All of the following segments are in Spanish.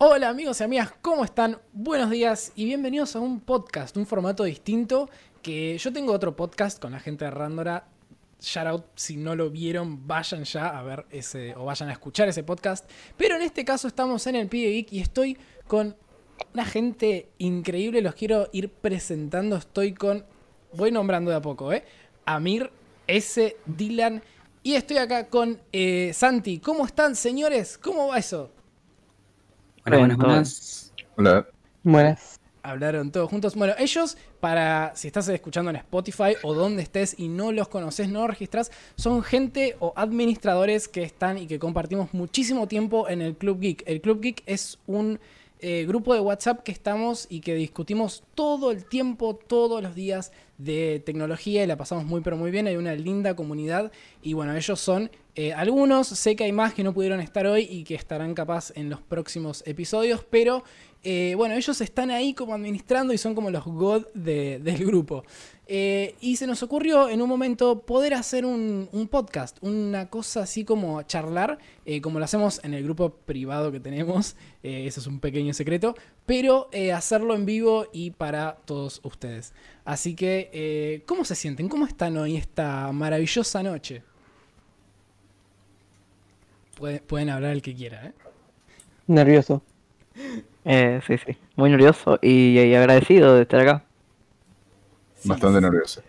Hola amigos y amigas, ¿cómo están? Buenos días y bienvenidos a un podcast, un formato distinto que yo tengo otro podcast con la gente de Randora. Shout out, si no lo vieron, vayan ya a ver ese o vayan a escuchar ese podcast. Pero en este caso estamos en el Pide Geek y estoy con una gente increíble. Los quiero ir presentando. Estoy con, voy nombrando de a poco, ¿eh? Amir, S, Dylan y estoy acá con eh, Santi. ¿Cómo están, señores? ¿Cómo va eso? Buenas. Hola. Buenas. Hablaron todos juntos. Bueno, ellos, para si estás escuchando en Spotify o donde estés y no los conoces, no los registras, son gente o administradores que están y que compartimos muchísimo tiempo en el Club Geek. El Club Geek es un eh, grupo de WhatsApp que estamos y que discutimos todo el tiempo, todos los días de tecnología y la pasamos muy pero muy bien. Hay una linda comunidad y bueno, ellos son eh, algunos, sé que hay más que no pudieron estar hoy y que estarán capaz en los próximos episodios, pero eh, bueno, ellos están ahí como administrando y son como los god del grupo. Eh, y se nos ocurrió en un momento poder hacer un, podcast, una cosa así como charlar, como lo hacemos en el grupo privado que tenemos, eso es un pequeño secreto, pero hacerlo en vivo y para todos ustedes. Así que, ¿cómo se sienten? ¿Cómo están hoy esta maravillosa noche? Pueden hablar el que quiera, ¿eh? Nervioso. Eh, sí, sí. Muy nervioso y, agradecido de estar acá. Bastante nervioso.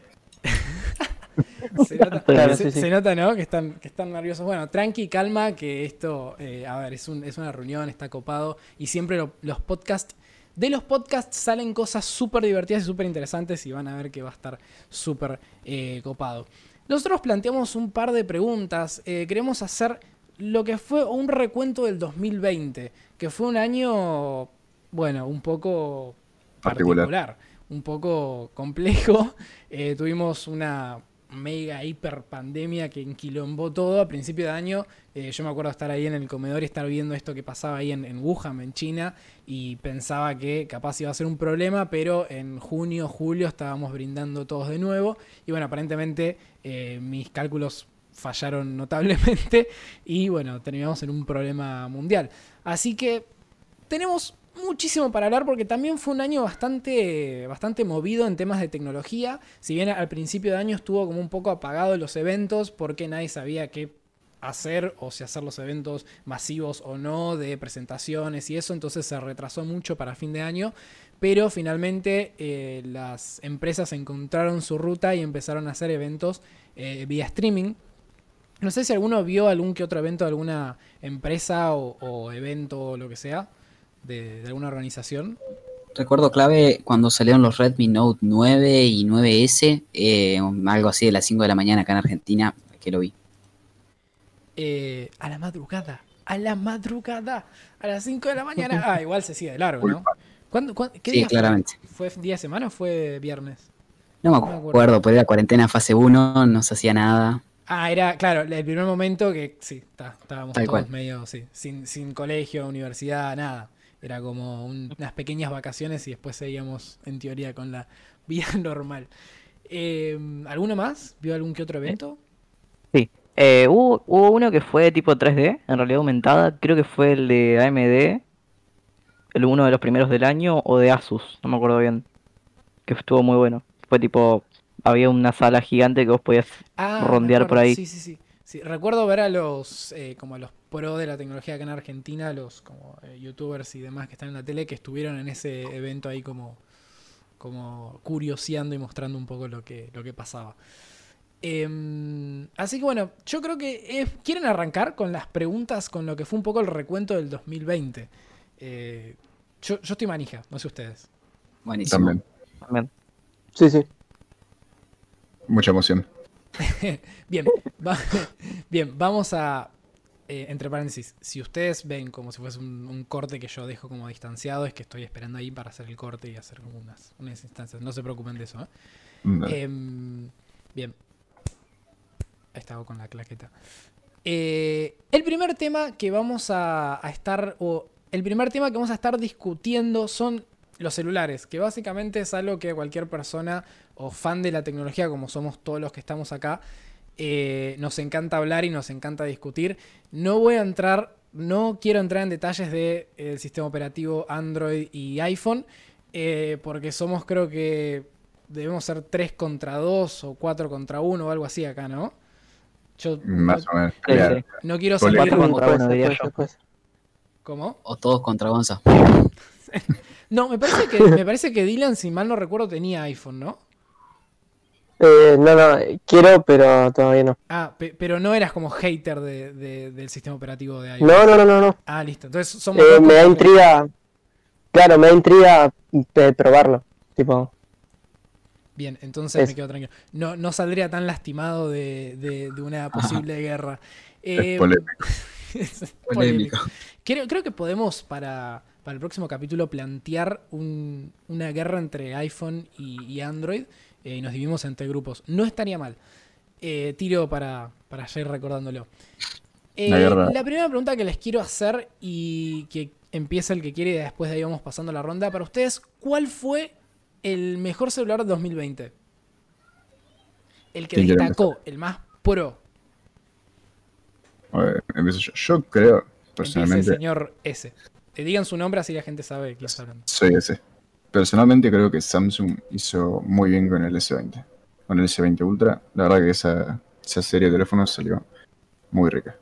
se, nota, ¿no? Que están, que están nerviosos. Bueno, tranqui, calma, que esto, eh, a ver, es, una reunión, está copado. Y siempre los podcasts, de los podcasts salen cosas súper divertidas y súper interesantes y van a ver que va a estar súper eh, copado. Nosotros planteamos un par de preguntas. Eh, queremos hacer lo que fue un recuento del 2020, que fue un año, bueno, un poco particular, un poco complejo. Eh, tuvimos una mega hiper pandemia que enquilombó todo a principio de año. Eh, yo me acuerdo estar ahí en el comedor y estar viendo esto que pasaba ahí en, Wuhan, en China, y pensaba que capaz iba a ser un problema, pero en junio, julio estábamos brindando todos de nuevo. Y bueno, aparentemente eh, mis cálculos fallaron notablemente y bueno, terminamos en un problema mundial. Así que tenemos muchísimo para hablar porque también fue un año bastante, bastante movido en temas de tecnología. Si bien al principio de año estuvo como un poco apagado los eventos porque nadie sabía qué hacer o si hacer los eventos masivos o no de presentaciones y eso, entonces se retrasó mucho para fin de año, pero finalmente eh, las empresas encontraron su ruta y empezaron a hacer eventos eh, vía streaming, no sé si alguno vio algún que otro evento de alguna empresa o, evento o lo que sea, de, alguna organización. Recuerdo clave cuando salieron los Redmi Note 9 y 9S, eh, algo así de las 5 de la mañana acá en Argentina, que lo vi. Eh, a la madrugada, a la madrugada, a las 5 de la mañana. Ah, igual se sigue de largo, ¿no? ¿Cuándo, qué sí, claramente. Fue? día de semana o fue viernes? No me acuerdo, por la cuarentena fase 1, no se hacía nada. Ah, era, claro, el primer momento que sí, estábamos todos medio, sí, sin, sin colegio, universidad, nada. Era como unas pequeñas vacaciones y después seguíamos en teoría con la vida normal. Eh, ¿Alguno más? ¿Vio algún que otro evento? Sí. Eh, hubo, hubo, uno que fue tipo 3D, en realidad aumentada. Creo que fue el de AMD, el uno de los primeros del año, o de Asus, no me acuerdo bien. Que estuvo muy bueno. Fue tipo había una sala gigante que vos podías ah, rondear por ahí. Sí, sí, sí, Recuerdo ver a los, eh, como a los pro de la tecnología acá en Argentina, los como eh, youtubers y demás que están en la tele, que estuvieron en ese evento ahí como, como curioseando y mostrando un poco lo que, lo que pasaba. Em, así que bueno, yo creo que quieren arrancar con las preguntas, con lo que fue un poco el recuento del 2020. Eh, yo, yo estoy manija, no sé ustedes. Buenísimo. También. Sí, sí mucha emoción. bien, bien, vamos a, eh, entre paréntesis, si ustedes ven como si fuese un, corte que yo dejo como distanciado, es que estoy esperando ahí para hacer el corte y hacer como unas, unas instancias. No se preocupen de eso. ¿eh? Em, bien. Ahí estaba con la claqueta. Eh, el primer tema que vamos a, a estar, o el primer tema que vamos a estar discutiendo son los celulares, que básicamente es algo que cualquier persona o fan de la tecnología, como somos todos los que estamos acá, eh, nos encanta hablar y nos encanta discutir. No voy a entrar no quiero entrar en detalles del sistema operativo Android y iPhone, eh, porque somos creo que debemos ser 3 contra 2 o 4 contra 1 o algo así acá, ¿no? Yo Más no, o menos. No quiero salir contra uno, diría yo. ¿Cómo? O todos contra Gonza. no, me parece, que, me parece que Dylan, si mal no recuerdo, tenía iPhone, ¿no? Eh, no, no, quiero, pero todavía no. Ah, pero no eras como hater de, del sistema operativo de iPhone. No, no, no, no. Ah, listo. Entonces somos. Eh, me da intriga. Claro, me da intriga de probarlo. Tipo. Bien, entonces me quedo tranquilo. No, no saldría tan lastimado de, de, una posible guerra. Eh, polémico. polémico. Creo, creo que podemos para, para el próximo capítulo plantear un, una guerra entre iPhone y Android. Eh, y nos dividimos entre grupos. No estaría mal. Eh, tiro para, para ir recordándolo. Eh, la primera pregunta que les quiero hacer y que empieza el que quiere y después de ahí vamos pasando la ronda. Para ustedes, ¿cuál fue el mejor celular de 2020? El que destacó, el más pro. yo. yo. creo, personalmente. Empiece, señor S. Te digan su nombre así la gente sabe quién está hablando. Soy ese personalmente creo que Samsung hizo muy bien con el S20. Con el S20 Ultra, la verdad que esa, serie de teléfonos salió muy rica.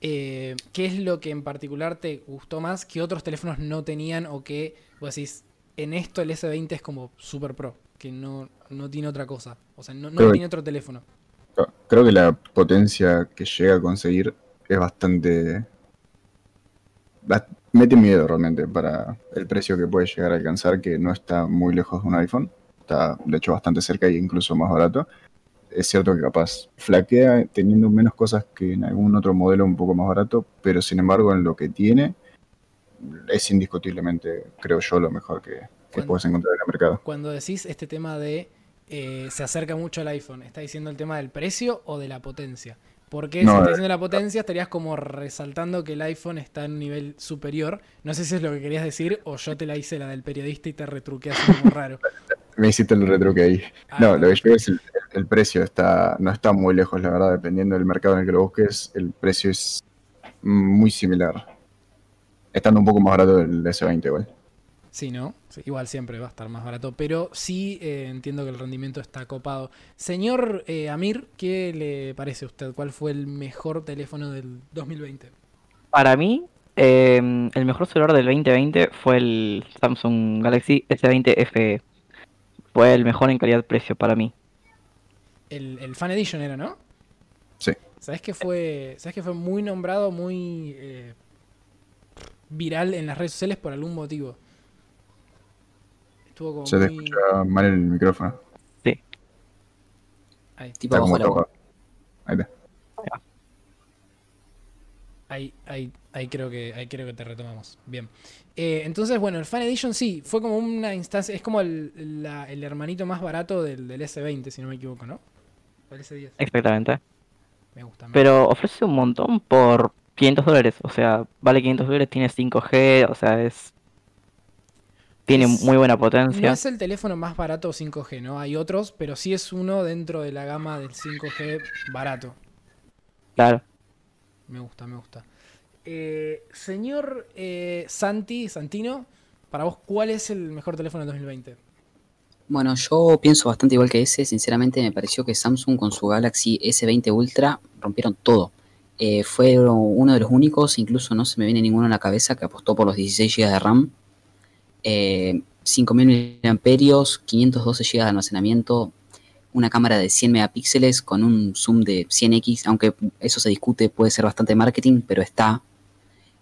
Eh, ¿Qué es lo que en particular te gustó más que otros teléfonos no tenían o que vos decís, en esto el S20 es como super pro, que no, no tiene otra cosa? O sea, no, tiene otro teléfono. Creo que la potencia que llega a conseguir es bastante mete miedo realmente para el precio que puede llegar a alcanzar, que no está muy lejos de un iPhone, está de hecho bastante cerca e incluso más barato. Es cierto que capaz flaquea teniendo menos cosas que en algún otro modelo un poco más barato, pero sin embargo en lo que tiene es indiscutiblemente, creo yo, lo mejor que, puedes encontrar en el mercado. Cuando decís este tema de eh, se acerca mucho al iPhone, ¿está diciendo el tema del precio o de la potencia? Porque si estás eh, la potencia, estarías como resaltando que el iPhone está en un nivel superior. No sé si es lo que querías decir o yo te la hice la del periodista y te retruqué así como raro. Me hiciste el retruque ahí. Ah, no, lo que yo es el, el, precio está, no está muy lejos, la verdad, dependiendo del mercado en el que lo busques, el precio es muy similar. Estando un poco más barato del S20 igual. Sí, ¿no? igual siempre va a estar más barato, pero sí eh, entiendo que el rendimiento está copado. Señor eh, Amir, ¿qué le parece a usted? ¿Cuál fue el mejor teléfono del 2020? Para mí, em, el mejor celular del 2020 fue el Samsung Galaxy S20 FE. Fue el mejor en calidad-precio para mí. El, Fan Edition era, ¿no? Sí. ¿Sabes que fue, ¿sabes que fue muy nombrado, muy eh, viral en las redes sociales por algún motivo? Se te escucha mal el micrófono. Sí. Ahí. Tipo abajo la Ahí está. Ahí, ahí, ahí, creo que, ahí creo que te retomamos. Bien. Eh, entonces, bueno, el Fan Edition sí, fue como una instancia, es como el, el hermanito más barato del, del, S20, si no me equivoco, ¿no? el S10. Exactamente. Me gusta. Pero ofrece un montón por 500 dólares, o sea, vale 500 dólares, tiene 5G, o sea, es tiene muy buena potencia. No es el teléfono más barato 5G, ¿no? Hay otros, pero sí es uno dentro de la gama del 5G barato. Claro. Me gusta, me gusta. Eh, señor eh, Santi, Santino, para vos, ¿cuál es el mejor teléfono del 2020? Bueno, yo pienso bastante igual que ese. Sinceramente, me pareció que Samsung con su Galaxy S20 Ultra rompieron todo. Eh, fue uno de los únicos, incluso no se me viene ninguno en la cabeza, que apostó por los 16 GB de RAM eh, 5000 mAh, 512 GB de almacenamiento, una cámara de 100 megapíxeles con un zoom de 100x, aunque eso se discute, puede ser bastante marketing, pero está.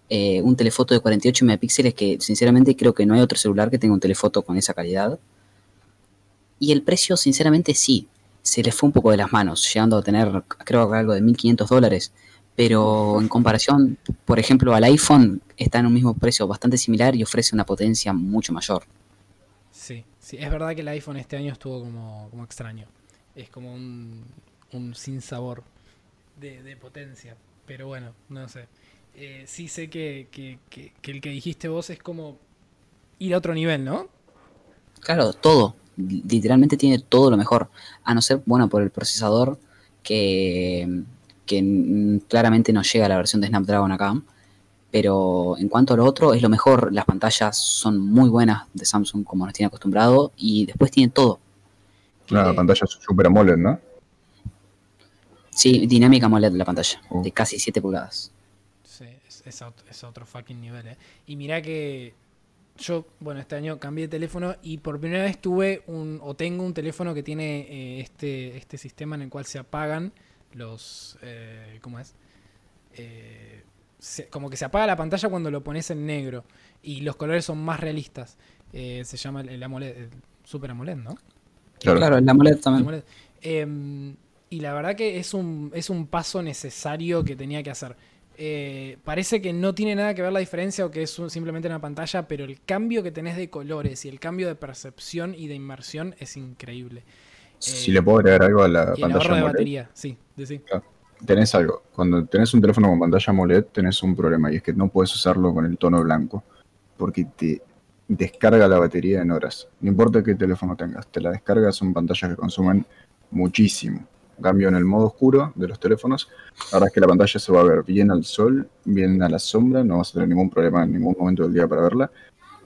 Eh, un telefoto de 48 megapíxeles que sinceramente creo que no hay otro celular que tenga un telefoto con esa calidad. Y el precio, sinceramente, sí, se le fue un poco de las manos, llegando a tener, creo que algo de 1500 dólares. Pero en comparación, por ejemplo, al iPhone, está en un mismo precio bastante similar y ofrece una potencia mucho mayor. Sí, sí, es verdad que el iPhone este año estuvo como, como extraño. Es como un, un sinsabor de, de potencia. Pero bueno, no sé. Eh, sí sé que, que, que, el que dijiste vos es como ir a otro nivel, ¿no? Claro, todo. Literalmente tiene todo lo mejor. A no ser, bueno, por el procesador que que claramente no llega a la versión de Snapdragon acá. Pero en cuanto a lo otro, es lo mejor. Las pantallas son muy buenas de Samsung, como nos tiene acostumbrado, y después tiene todo. La pantalla es Super AMOLED, ¿no? Sí, dinámica AMOLED la pantalla, oh. de casi 7 pulgadas. Sí, es, otro, fucking nivel, ¿eh? Y mira que yo, bueno, este año cambié de teléfono y por primera vez tuve un, o tengo un teléfono que tiene eh, este, este sistema en el cual se apagan los, eh, ¿cómo es? Eh, como que se apaga la pantalla cuando lo pones en negro y los colores son más realistas. Eh, se llama el, AMOLED, el Super AMOLED, ¿no? Claro, el AMOLED también. Em, y la verdad que es un, es un paso necesario que tenía que hacer. Eh, parece que no tiene nada que ver la diferencia o que es simplemente una pantalla, pero el cambio que tenés de colores y el cambio de percepción y de inmersión es increíble. Si le puedo agregar algo a la pantalla. de batería, sí, sí. Tenés algo. Cuando tenés un teléfono con pantalla AMOLED, tenés un problema y es que no puedes usarlo con el tono blanco porque te descarga la batería en horas. No importa qué teléfono tengas, te la descargas, son pantallas que consumen muchísimo. cambio, en el modo oscuro de los teléfonos, ahora es que la pantalla se va a ver bien al sol, bien a la sombra, no vas a tener ningún problema en ningún momento del día para verla.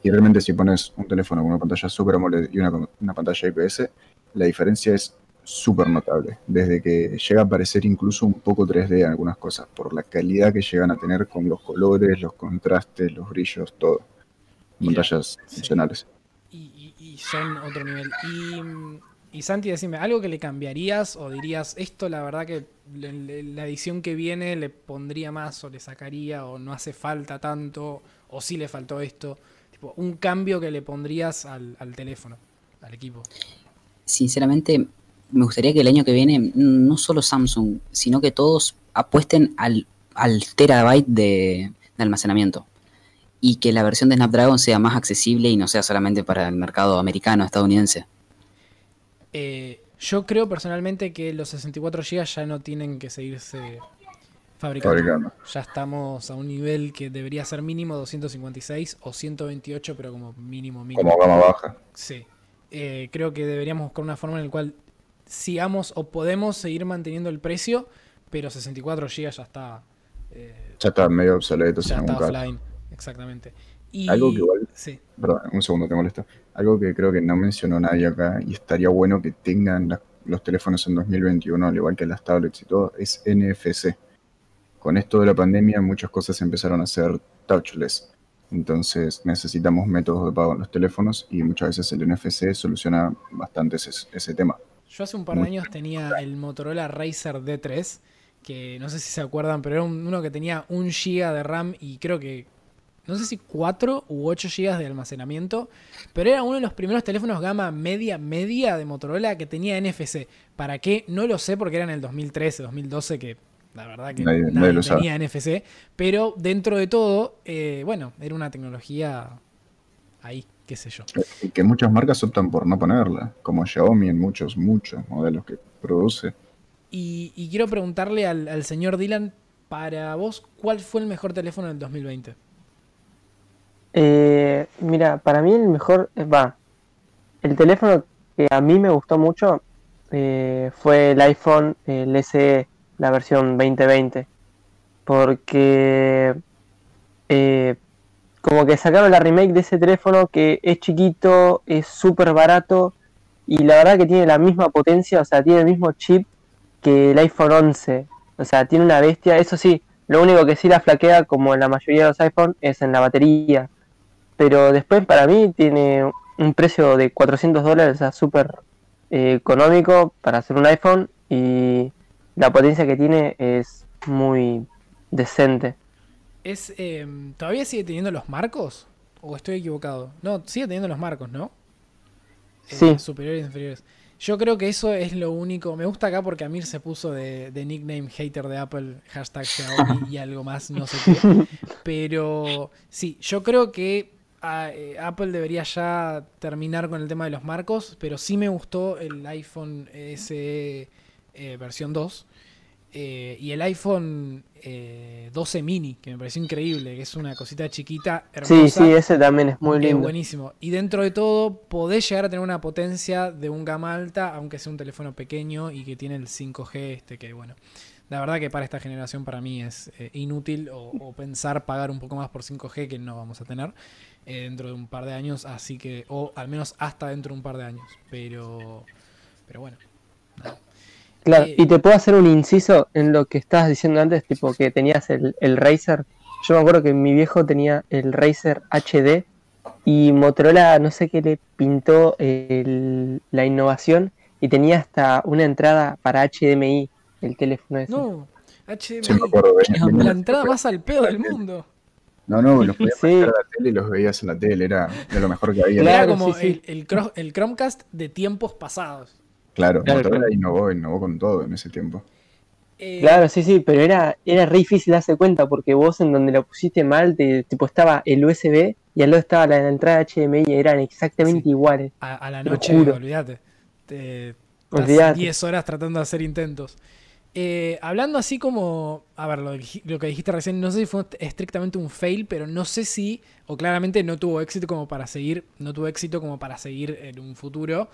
Y realmente si pones un teléfono con una pantalla Super AMOLED y una, una pantalla IPS, la diferencia es súper notable, desde que llega a parecer incluso un poco 3D en algunas cosas, por la calidad que llegan a tener con los colores, los contrastes, los brillos, todo. Pantallas funcionales. Y, son otro nivel. Y, Santi, decime, ¿algo que le cambiarías o dirías, esto la verdad que la edición que viene le pondría más o le sacaría o no hace falta tanto o sí le faltó esto? Tipo, un cambio que le pondrías al, al teléfono, al equipo. Sinceramente, me gustaría que el año que viene no solo Samsung, sino que todos apuesten al, al terabyte de, almacenamiento y que la versión de Snapdragon sea más accesible y no sea solamente para el mercado americano, estadounidense. Eh, yo creo personalmente que los 64 GB ya no tienen que seguirse fabricando. Ya estamos a un nivel que debería ser mínimo 256 o 128, pero como mínimo mínimo. Como gama baja. Sí. Eh, creo que deberíamos buscar una forma en la cual sigamos o podemos seguir manteniendo el precio, pero 64 GB ya está. Eh, ya está medio obsoleto. Ya está offline, exactamente. Algo que igual. Sí. Perdón, un segundo, te molesto. Algo que creo que no mencionó nadie acá y estaría bueno que tengan los teléfonos en 2021, al igual que las tablets y todo, es NFC. Con esto de la pandemia, muchas cosas empezaron a ser touchless. Entonces necesitamos métodos de pago en los teléfonos y muchas veces el NFC soluciona bastante ese tema. Yo hace un par de años tenía el Motorola Racer D3, que no sé si se acuerdan, pero era uno que tenía un GB de RAM y creo que, no sé si 4 u 8 GB de almacenamiento, pero era uno de los primeros teléfonos gama media, media de Motorola que tenía NFC. ¿Para qué? No lo sé porque era en el 2013, 2012 que la verdad que nadie, tenía NFC, pero dentro de todo, eh, bueno, era una tecnología ahí qué sé yo. Y que muchas marcas optan por no ponerla, como Xiaomi en muchos, muchos modelos que produce. Y, quiero preguntarle al, señor Dylan, para vos, ¿cuál fue el mejor teléfono del 2020? Eh, mira, para mí el mejor, eh, va, el teléfono que a mí me gustó mucho eh, fue el iPhone, el SE, la versión 2020, porque eh, como que sacaron la remake de ese teléfono que es chiquito, es súper barato y la verdad que tiene la misma potencia, o sea, tiene el mismo chip que el iPhone 11. O sea, tiene una bestia. Eso sí, lo único que sí la flaquea, como en la mayoría de los iPhones, es en la batería. Pero después para mí tiene un precio de 400 dólares, o sea, súper eh, económico para hacer un iPhone y la potencia que tiene es muy decente. Es, em, ¿Todavía sigue teniendo los marcos? ¿O estoy equivocado? No, sigue teniendo los marcos, ¿no? Eh, sí. superiores e inferiores. Yo creo que eso es lo único. Me gusta acá porque Amir se puso de, nickname hater de Apple, hashtag Xiaomi y algo más, no sé qué. Pero sí, yo creo que ah, eh, Apple debería ya terminar con el tema de los marcos, pero sí me gustó el iPhone SE eh, versión 2. y el iPhone 12 eh, mini, que me pareció increíble, que es una cosita chiquita, hermosa. Sí, sí, ese también es muy lindo. Buenísimo. Y dentro de todo, podés llegar a tener una potencia de un gama alta, aunque sea un teléfono pequeño y que tiene el 5G, este que bueno, La verdad que para esta generación para mí es eh, inútil o, pensar pagar un poco más por 5G que no vamos a tener eh, dentro de un par de años, así que, o al menos hasta dentro de un par de años. Pero, pero bueno. Claro, y te puedo hacer un inciso en lo que estabas diciendo antes, tipo que tenías el, el Razer. Yo me acuerdo que mi viejo tenía el Razer HD y Motorola no sé qué le pintó la innovación y tenía hasta una entrada para HDMI el teléfono ese. No, HDMI. la entrada más al pedo del mundo. No, no, los podías sí. a la tele y los veías en la tele, era de lo mejor que había. Era como el, el, Chromecast de tiempos pasados. Claro, Motorola innovó, innovó con todo en ese tiempo. Eh, claro, sí, sí, pero era, era re difícil darse cuenta porque vos en donde lo pusiste mal, te, tipo estaba el USB y al lado estaba la, entrada HDMI y eran exactamente iguales. A, la noche, olvídate. Te, 10 horas tratando de hacer intentos. Eh, hablando así como, a ver, lo, lo, que dijiste recién, no sé si fue estrictamente un fail, pero no sé si, o claramente no tuvo éxito como para seguir, no tuvo éxito como para seguir en un futuro.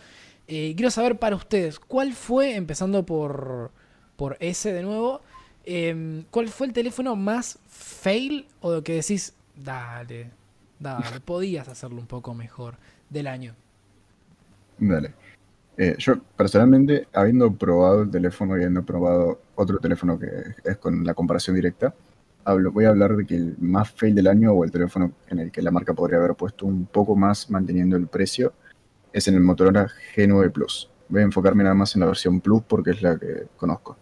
Eh, quiero saber para ustedes, ¿cuál fue, empezando por, por ese de nuevo, em, cuál fue el teléfono más fail o lo que decís, dale, dale, podías hacerlo un poco mejor del año? Dale. Eh, yo personalmente, habiendo probado el teléfono y habiendo probado otro teléfono que es con la comparación directa, hablo, voy a hablar de que el más fail del año o el teléfono en el que la marca podría haber puesto un poco más manteniendo el precio es en el Motorola G9 Plus. Voy a enfocarme nada más en la versión Plus porque es la que conozco.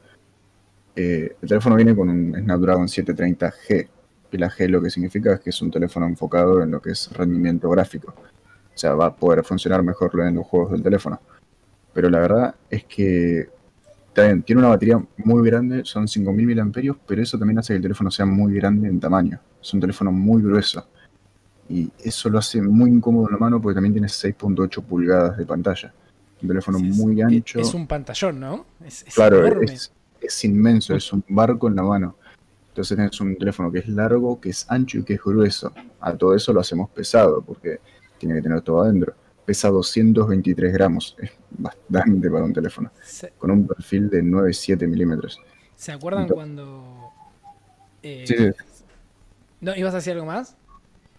Eh, el teléfono viene con un Snapdragon 730G, y la G lo que significa es que es un teléfono enfocado en lo que es rendimiento gráfico. O sea, va a poder funcionar mejor en los juegos del teléfono. Pero la verdad es que tiene una batería muy grande, son 5000 mAh, pero eso también hace que el teléfono sea muy grande en tamaño. Es un teléfono muy grueso. Y eso lo hace muy incómodo en la mano porque también tiene 6.8 pulgadas de pantalla. Un teléfono muy ancho. Es un pantallón, ¿no? claro, Es, inmenso, es un barco en la mano. Entonces es un teléfono que es largo, que es ancho y que es grueso. A todo eso lo hacemos pesado porque tiene que tener todo adentro. Pesa 223 gramos, es bastante para un teléfono. Con un perfil de 9,7 milímetros. ¿Se acuerdan cuando... Eh, sí, ¿No ibas a decir algo más?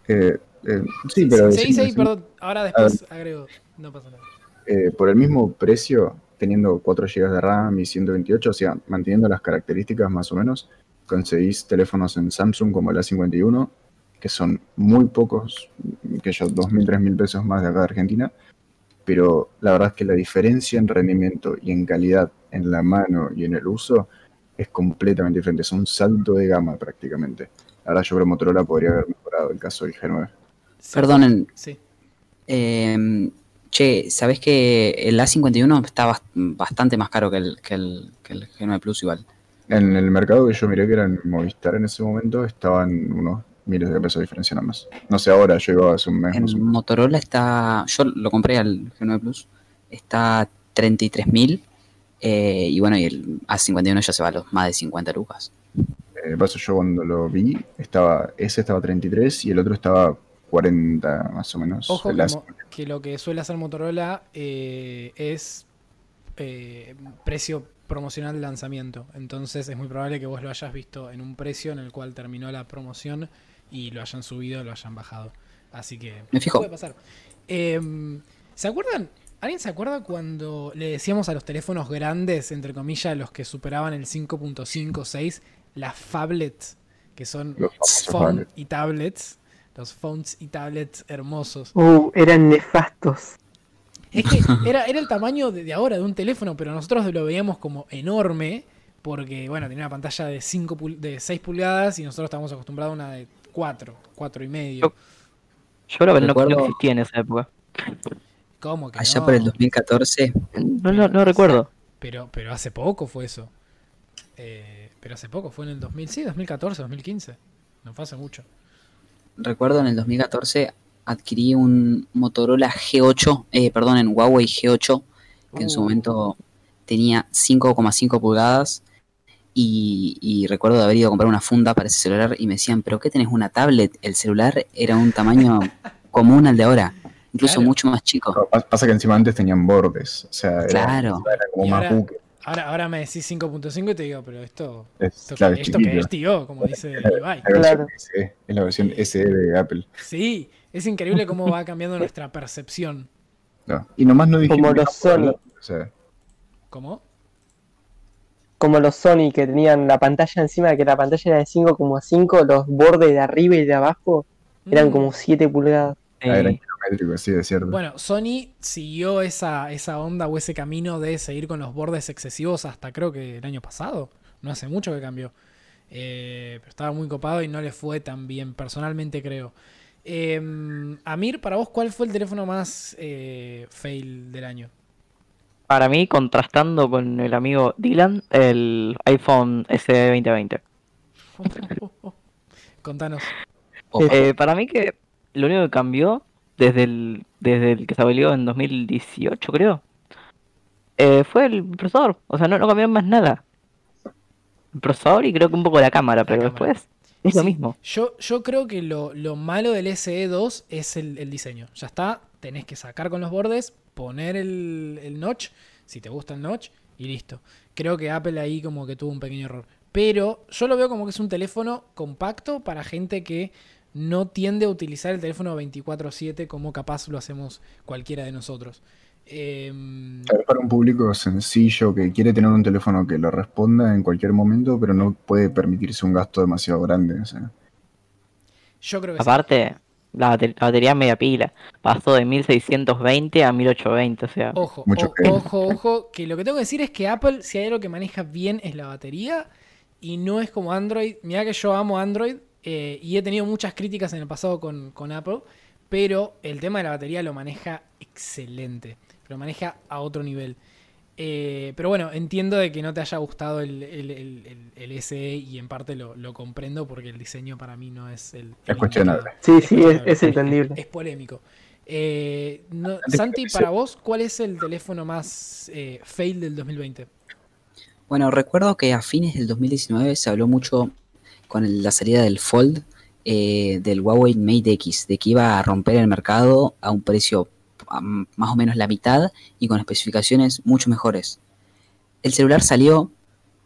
Eh, eh, sí, pero. Sí, sí, perdón. Ahora después agrego. No pasa nada. Eh, por el mismo precio, teniendo 4 GB de RAM y 128, o sea, manteniendo las características más o menos, conseguís teléfonos en Samsung como el A51, que son muy pocos, que yo, 2.000, 3.000 pesos más de acá de Argentina, pero la verdad es que la diferencia en rendimiento y en calidad en la mano y en el uso es completamente diferente, es un salto de gama prácticamente. Ahora yo creo que Motorola podría haber mejorado el caso del G9. Perdonen. Sí. Em, che, ¿sabés que el A51 está bastante más caro que el, que el, G9 Plus igual? En el mercado que yo miré que era en Movistar en ese momento estaban unos miles de pesos de diferencia nada más. No sé, ahora llegó hace un mes. En Motorola está, yo lo compré al G9 Plus, está 33.000 eh, y bueno, y el A51 ya se va a los más de 50 lucas. Eh, paso yo cuando lo vi, estaba ese estaba 33 y el otro estaba 40 más o menos. Ojo que, lo que suele hacer Motorola eh, es eh, precio promocional de lanzamiento. Entonces es muy probable que vos lo hayas visto en un precio en el cual terminó la promoción y lo hayan subido o lo hayan bajado. Así que Me fijo. puede pasar. Em, ¿Se acuerdan? ¿Alguien se acuerda cuando le decíamos a los teléfonos grandes, entre comillas, los que superaban el 5.56, las phablets, que son phone y tablets, los phones y tablets hermosos. Uh, eran nefastos. Es que era, era el tamaño de, ahora de un teléfono, pero nosotros lo veíamos como enorme, porque bueno, tenía una pantalla de, 5 de 6 pulgadas y nosotros estábamos acostumbrados a una de 4, 4 y medio. Yo, creo que no, existía en esa época. ¿Cómo que Allá por el 2014. No, no, no recuerdo. Pero, pero hace poco fue eso. Eh, pero hace poco, fue en el 2000, sí, 2014, 2015. No fue hace mucho. Recuerdo en el 2014 adquirí un Motorola G8, eh, perdón, en Huawei G8, que en su uh. momento tenía 5,5 pulgadas. Y, recuerdo de haber ido a comprar una funda para ese celular y me decían, ¿pero qué tenés una tablet? El celular era un tamaño común al de ahora, incluso mucho más chico. Pasa que encima antes tenían bordes, o sea, claro. era, como más buque Ahora, ahora me decís 5.5 y te digo, pero esto, Es, esto, claro, que, es esto que chiquito. es, tío, como dice Ibai. Claro. Es la versión SE de Apple. Sí, es increíble cómo va cambiando nuestra percepción. No. Y nomás no dijimos Como los Sony. O sea, ¿Cómo? Como los Sony que tenían la pantalla encima, que la pantalla era de 5,5, los bordes de arriba y de abajo eran Mm. como 7 pulgadas. Sí, es cierto. Bueno, Sony siguió esa, esa onda o ese camino de seguir con los bordes excesivos hasta creo que el año pasado. No hace mucho que cambió. Eh, pero estaba muy copado y no le fue tan bien, personalmente creo. Eh, Amir, para vos, ¿cuál fue el teléfono más eh, fail del año? Para mí, contrastando con el amigo Dylan, el iPhone SE 2020. Contanos. Eh, para mí que lo único que cambió desde el, desde el que se salió en 2018, creo, eh, fue el procesador. O sea, no, no cambió más nada. El procesador y creo que un poco la cámara, pero cámara. después es lo mismo. Yo, yo creo que lo, lo malo del SE2 es el, el diseño. Ya está, tenés que sacar con los bordes, poner el, el notch, si te gusta el notch, y listo. Creo que Apple ahí como que tuvo un pequeño error. Pero yo lo veo como que es un teléfono compacto para gente que no tiende a utilizar el teléfono 24/7 como capaz lo hacemos cualquiera de nosotros. Em, para un público sencillo que quiere tener un teléfono que lo responda en cualquier momento, pero no puede permitirse un gasto demasiado grande. o sea. yo creo que sí. Aparte, la, bate- la batería media pila pasó de 1620 a 1820, o sea, Ojo, Mucho o- que- ojo, ojo, que lo que tengo que decir es que Apple, si hay algo que maneja bien, es la batería y no es como Android. Mira que yo amo Android eh, y he tenido muchas críticas en el pasado con, con Apple, pero el tema de la batería lo maneja excelente, lo maneja a otro nivel. Eh, pero bueno, entiendo de que no te haya gustado el, el- el- el- el SE y en parte lo, lo comprendo porque el diseño para mí no es el... Es cuestionable. Sí, sí, es, es entendible. Es polémico. Eh, no- Santi, para vos, ¿cuál es el teléfono más eh, fail del 2020? Bueno, recuerdo que a fines del 2019 se habló mucho con el- la salida del Fold eh, del Huawei Mate X, de que iba a romper el mercado a un precio más o menos la mitad y con especificaciones mucho mejores. El celular salió,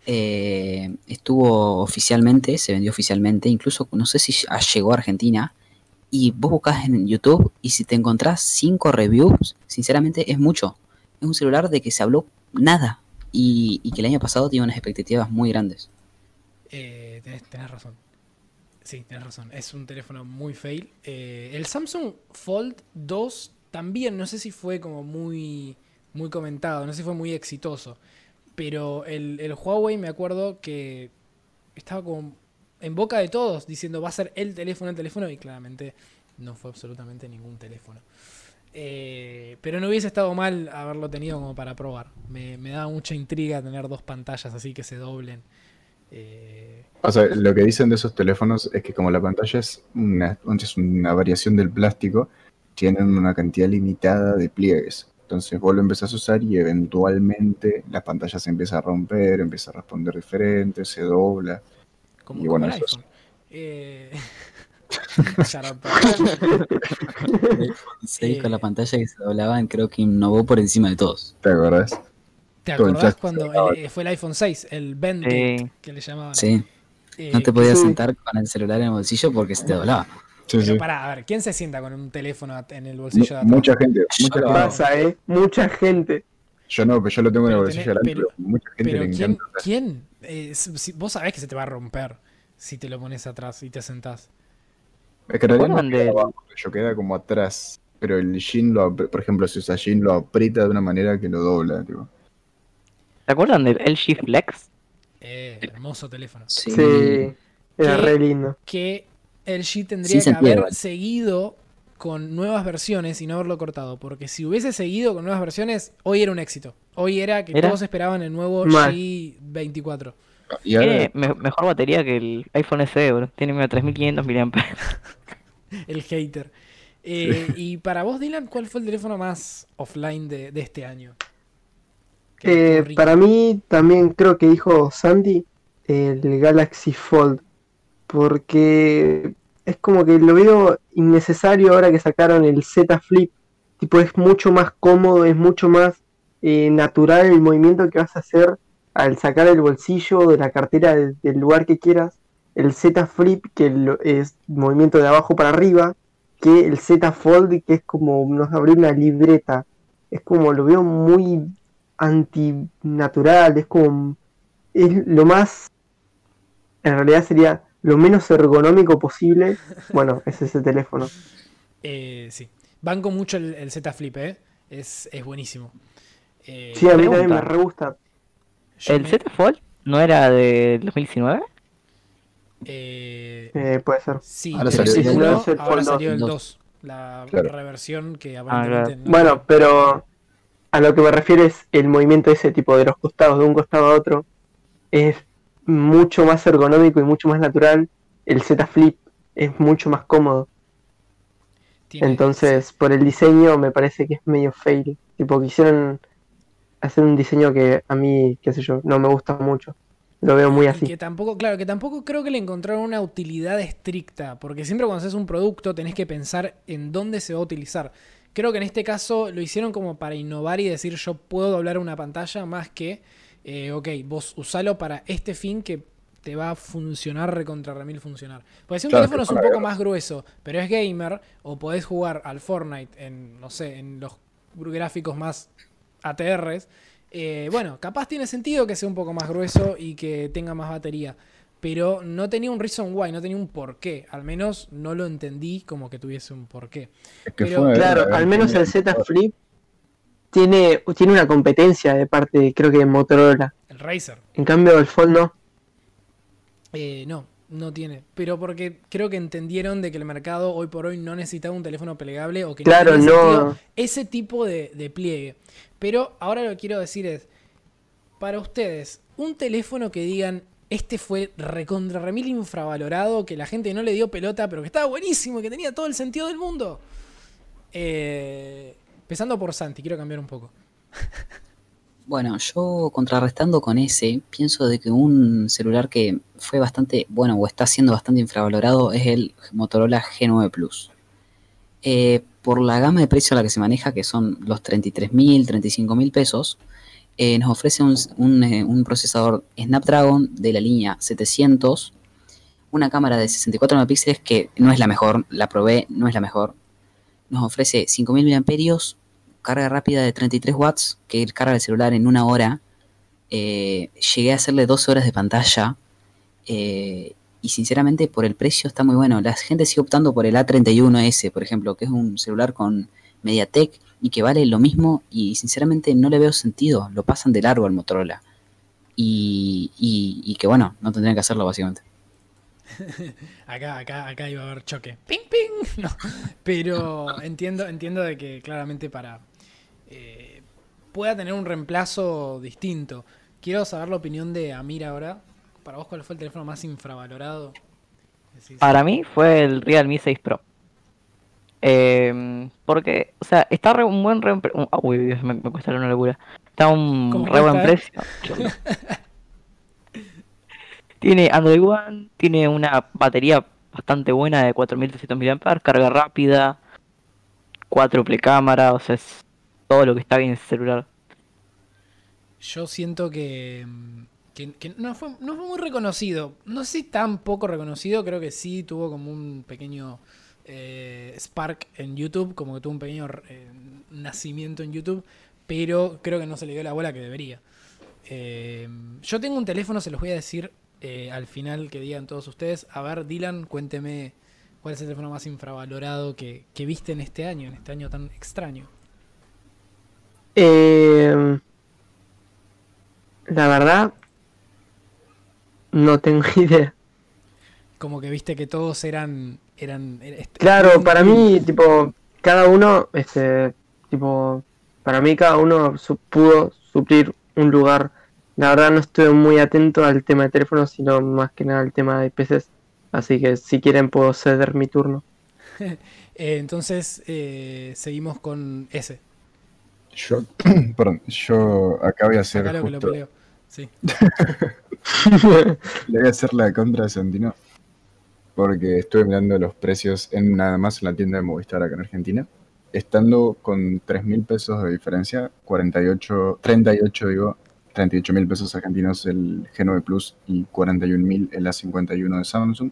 eh, estuvo oficialmente, se vendió oficialmente, incluso no sé si llegó a Argentina. Y vos buscas en YouTube y si te encontrás 5 reviews, sinceramente es mucho. Es un celular de que se habló nada y, y que el año pasado tiene unas expectativas muy grandes. Eh, tenés, tenés razón. Sí, tenés razón. Es un teléfono muy fail. Eh, el Samsung Fold 2 también, no sé si fue como muy, muy comentado, no sé si fue muy exitoso. Pero el, el Huawei me acuerdo que estaba como en boca de todos diciendo va a ser el teléfono, el teléfono, y claramente no fue absolutamente ningún teléfono. Eh, pero no hubiese estado mal haberlo tenido como para probar. Me, me daba mucha intriga tener dos pantallas así que se doblen. Eh, O sea, lo que dicen de esos teléfonos es que como la pantalla es una, es una variación del plástico, tienen una cantidad limitada de pliegues. Entonces vos lo empezás a usar y eventualmente la pantalla se empieza a romper, empieza a responder diferente, se dobla. como, Y como bueno, el eso. Eh, Eh. con la pantalla que se doblaban, creo que innovó por encima de todos. ¿Te acordás? ¿Te acordás cuando el- eh, fue el iPhone 6, el Bend Sí. que le llamaban? Sí, Eh, no te podías sí. sentar con el celular en el bolsillo porque se te doblaba. Sí, Pero sí. pará, a ver, ¿quién se sienta con un teléfono en el bolsillo de atrás? mucha gente, mucha gente- Pasa, ¿eh? Mucha gente. yo no, pero yo lo tengo en el bolsillo tenés- delante, pero- pero, mucha gente Pero le ¿quién? encanta. ¿quién? Eh, si- vos sabés que se te va a romper si te lo pones atrás y te sentás. Es que en realidad no queda abajo, yo queda como atrás. Pero el jean, lo, por ejemplo, si usa jean, lo aprieta de una manera que lo dobla. Tipo. ¿Se acuerdan del LG Flex? Eh, hermoso teléfono. Sí. Sí. Era re lindo. que LG tendría que haber seguido con nuevas versiones y no haberlo cortado. Porque si hubiese seguido con nuevas versiones, hoy era un éxito. Hoy era que ¿Era? todos esperaban el nuevo Mal. G24. Y ahora, Tiene me- mejor batería que el iPhone SE, bro. Tiene medio 3500 mAh. El hater. Eh, y para vos, Dylan, ¿cuál fue el teléfono más offline de, de este año? Eh, para mí, también creo que dijo Sandy, el Galaxy Fold. Porque es como que lo veo innecesario ahora que sacaron el Z Flip. Tipo, es mucho más cómodo, es mucho más eh, natural el movimiento que vas a hacer al sacar el bolsillo de la cartera del lugar que quieras, el Z Flip, que es movimiento de abajo para arriba, que el Z Fold, que es como nos abrir una libreta. Es como lo veo muy antinatural, es como es lo más en realidad sería lo menos ergonómico posible. Bueno, es ese teléfono. Eh, sí. Banco mucho el, Z Flip, ¿eh? Es, buenísimo. Eh, sí, a mí también me re gusta. ¿El Z Fold no era de 2019? Eh, eh, puede ser. Sí, ahora salió, el 2. La reversión que ah, aparentemente. Bueno, pero a lo que me refiero es el movimiento ese tipo de los costados, de un costado a otro. Es mucho más ergonómico y mucho más natural. El Z Flip es mucho más cómodo. Entonces, por el diseño me parece que es medio fail. Tipo, quisieron hacer un diseño que a mí, qué sé yo, no me gusta mucho. Lo veo muy así. que tampoco, claro, que tampoco creo que le encontraron una utilidad estricta, porque siempre cuando haces un producto tenés que pensar en dónde se va a utilizar. Creo que en este caso lo hicieron como para innovar y decir yo puedo doblar una pantalla más que, eh, ok, vos usalo para este fin que te va a funcionar recontra remil funcionar. Porque si un teléfono es un poco más grueso, pero es gamer, o podés jugar al Fortnite en, no sé, en los gráficos más ATRs, eh, bueno, capaz tiene sentido que sea un poco más grueso y que tenga más batería. Pero no tenía un reason why, no tenía un porqué. Al menos no lo entendí como que tuviese un porqué. claro, al menos el Z Flip tiene, tiene una competencia de parte, creo que de Motorola. El Razer. En cambio, el Fold no. Eh, no, no tiene. Pero porque creo que entendieron de que el mercado hoy por hoy no necesitaba un teléfono plegable o que claro, no, ese tipo de, de pliegue. Pero ahora lo que quiero decir es, para ustedes, un teléfono que digan, este fue recontra remil infravalorado, que la gente no le dio pelota, pero que estaba buenísimo, que tenía todo el sentido del mundo. Eh, empezando por Santi, quiero cambiar un poco. Bueno, yo contrarrestando con ese, pienso de que un celular que fue bastante, bueno, o está siendo bastante infravalorado es el Motorola G9 Plus. Eh, por la gama de precio a la que se maneja, que son los 33.000, 35.000 pesos, eh, nos ofrece un, eh, un, procesador Snapdragon de la línea 700, una cámara de 64 megapíxeles que no es la mejor, la probé, no es la mejor. Nos ofrece 5.000 mAh, carga rápida de 33 watts, que carga el celular en una hora. llegué a hacerle dos horas de pantalla y sinceramente por el precio está muy bueno. La gente sigue optando por el A31S, por ejemplo, que es un celular con MediaTek y que vale lo mismo y sinceramente no le veo sentido. Lo pasan de largo al Motorola. Y, y, que bueno, no tendrían que hacerlo básicamente. acá, acá, acá iba a haber choque. ¡Ping, ping! Pero entiendo, entiendo de que claramente para... Eh, pueda tener un reemplazo distinto. Quiero saber la opinión de Amir ahora, para vos, ¿cuál fue el teléfono más infravalorado? Para mí fue el Realme 6 Pro. Eh, porque, o sea, está re, un buen re, uy, Dios, me, cuesta una locura. Está un re buen precio. tiene Android One, tiene una batería bastante buena de 4300 mAh, carga rápida, cuádruple cámara, o sea, es todo lo que está bien en ese celular. Yo siento que que, no, fue, no fue muy reconocido. No sé si tan poco reconocido, creo que sí tuvo como un pequeño eh, spark en YouTube, como que tuvo un pequeño eh, nacimiento en YouTube, pero creo que no se le dio la bola que debería. Eh, yo tengo un teléfono, se los voy a decir al final que digan todos ustedes. A ver, Dylan, cuénteme cuál es el teléfono más infravalorado que, que viste en este año, en este año tan extraño. la verdad, no tengo idea. Como que viste que todos eran. Eran este, claro, para mí, tipo, cada uno, este, tipo, para mí cada uno pudo suplir un lugar. La verdad no estoy muy atento al tema de teléfonos, sino más que nada al tema de PCs. Así que si quieren puedo ceder mi turno. Eh, entonces, eh, seguimos con ese. Yo, perdón, yo acá voy a hacer. Sí. Le voy a hacer la contra a Santino. Porque estuve mirando los precios en nada más en la tienda de Movistar acá en Argentina. Estando con 3 mil pesos de diferencia, 48, 38 digo, 38 mil pesos argentinos el G9 Plus y 41 mil el A51 de Samsung.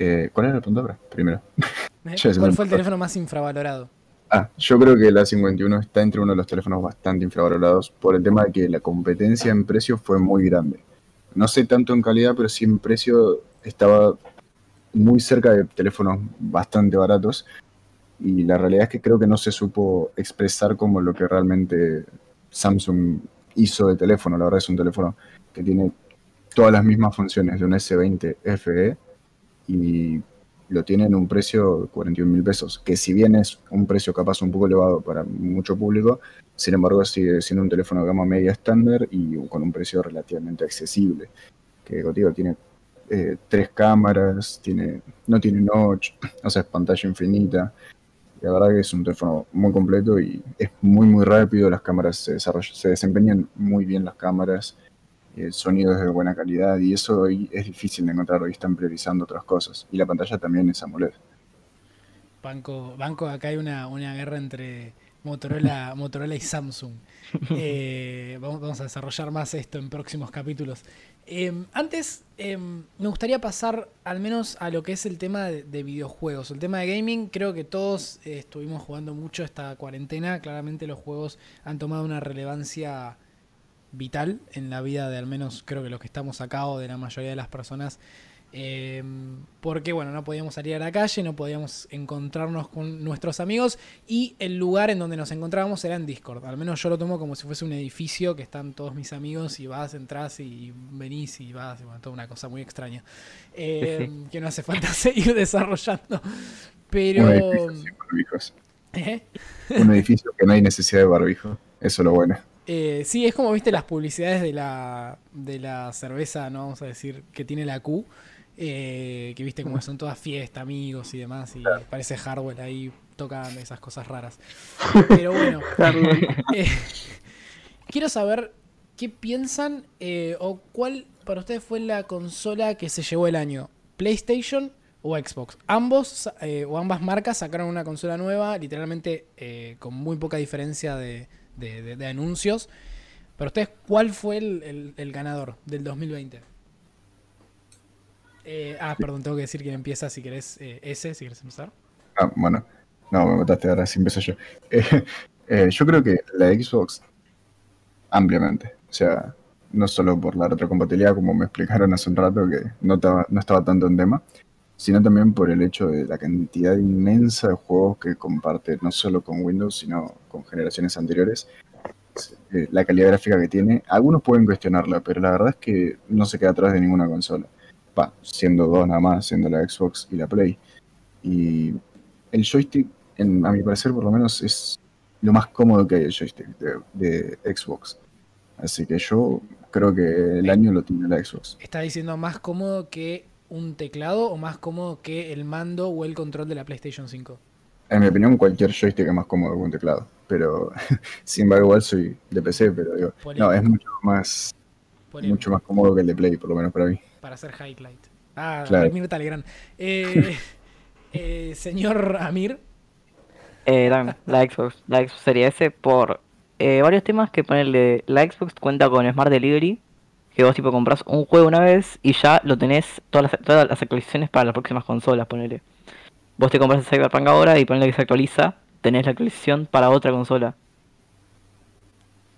Eh, ¿Cuál era la pregunta Primero. ¿Cuál fue el teléfono más infravalorado? Ah, yo creo que el A51 está entre uno de los teléfonos bastante infravalorados por el tema de que la competencia en precio fue muy grande. No sé tanto en calidad, pero sí en precio estaba muy cerca de teléfonos bastante baratos. Y la realidad es que creo que no se supo expresar como lo que realmente Samsung hizo de teléfono. La verdad es un teléfono que tiene todas las mismas funciones de un S20 FE y lo tiene en un precio de 41 mil pesos, que si bien es un precio capaz un poco elevado para mucho público, sin embargo sigue siendo un teléfono de gama media estándar y con un precio relativamente accesible. Que digo, tiene eh, tres cámaras, tiene, no tiene notch, o sea, es pantalla infinita. La verdad que es un teléfono muy completo y es muy muy rápido, las cámaras se, se desempeñan muy bien las cámaras, el sonido es de buena calidad y eso hoy es difícil de encontrar, hoy están priorizando otras cosas. Y la pantalla también es AMOLED. Banco, banco acá hay una, guerra entre Motorola, Motorola y Samsung. Eh, vamos, a desarrollar más esto en próximos capítulos. Em, antes, em, me gustaría pasar al menos a lo que es el tema de, videojuegos. El tema de gaming, creo que todos eh, estuvimos jugando mucho esta cuarentena. Claramente los juegos han tomado una relevancia vital en la vida de al menos creo que los que estamos acá o de la mayoría de las personas. Eh, porque bueno, no podíamos salir a la calle, no podíamos encontrarnos con nuestros amigos y el lugar en donde nos encontrábamos era en Discord. Al menos yo lo tomo como si fuese un edificio que están todos mis amigos y vas, entras y venís y vas, bueno, toda una cosa muy extraña. Eh, que no hace falta seguir desarrollando. Pero... Un edificio, ¿Eh? Un edificio que no hay necesidad de barbijo. Eso es lo bueno. Eh, sí, es como viste las publicidades de la, de la cerveza, no vamos a decir, que tiene la Q. Eh, que viste como son todas fiesta, amigos y demás, y parece hardware ahí tocan esas cosas raras. Pero bueno, eh, quiero saber qué piensan o cuál para ustedes fue la consola que se llevó el año, PlayStation o Xbox. Ambos o ambas marcas sacaron una consola nueva, literalmente con muy poca diferencia de, de, anuncios. Pero ustedes, ¿cuál fue el, ganador del 2020? Eh, ah, perdón, tengo que decir quién empieza si querés eh, ese, si querés empezar. Ah, bueno. No, me mataste ahora, sí empiezo yo. Eh, yo creo que la Xbox, ampliamente. O sea, no solo por la retrocompatibilidad, como me explicaron hace un rato, que no estaba, no estaba tanto en tema, sino también por el hecho de la cantidad inmensa de juegos que comparte, no solo con Windows, sino con generaciones anteriores. Eh, la calidad gráfica que tiene, algunos pueden cuestionarla, pero la verdad es que no se queda atrás de ninguna consola. Va, siendo dos nada más, siendo la Xbox y la Play. Y el joystick, en, a mi parecer por lo menos, es lo más cómodo que hay el joystick de, de Xbox. Así que yo creo que el año lo tiene la Xbox. Está diciendo más cómodo que un teclado o más cómodo que el mando o el control de la PlayStation 5? En mi opinión, cualquier joystick es más cómodo que un teclado. Pero, sin embargo, igual soy de PC, pero digo, no, es mucho más, mucho más cómodo que el de Play, por lo menos para mí. Para hacer highlight. Ah, claro. Mirta Legrand. Eh, eh, señor Amir. Eh, la Xbox, la Xbox Series S por eh, varios temas que ponerle. La Xbox cuenta con Smart Delivery, que vos tipo compras un juego una vez y ya lo tenés todas las, todas las actualizaciones para las próximas consolas, ponele. Vos te compras el Cyberpunk ahora y ponele que se actualiza, tenés la actualización para otra consola.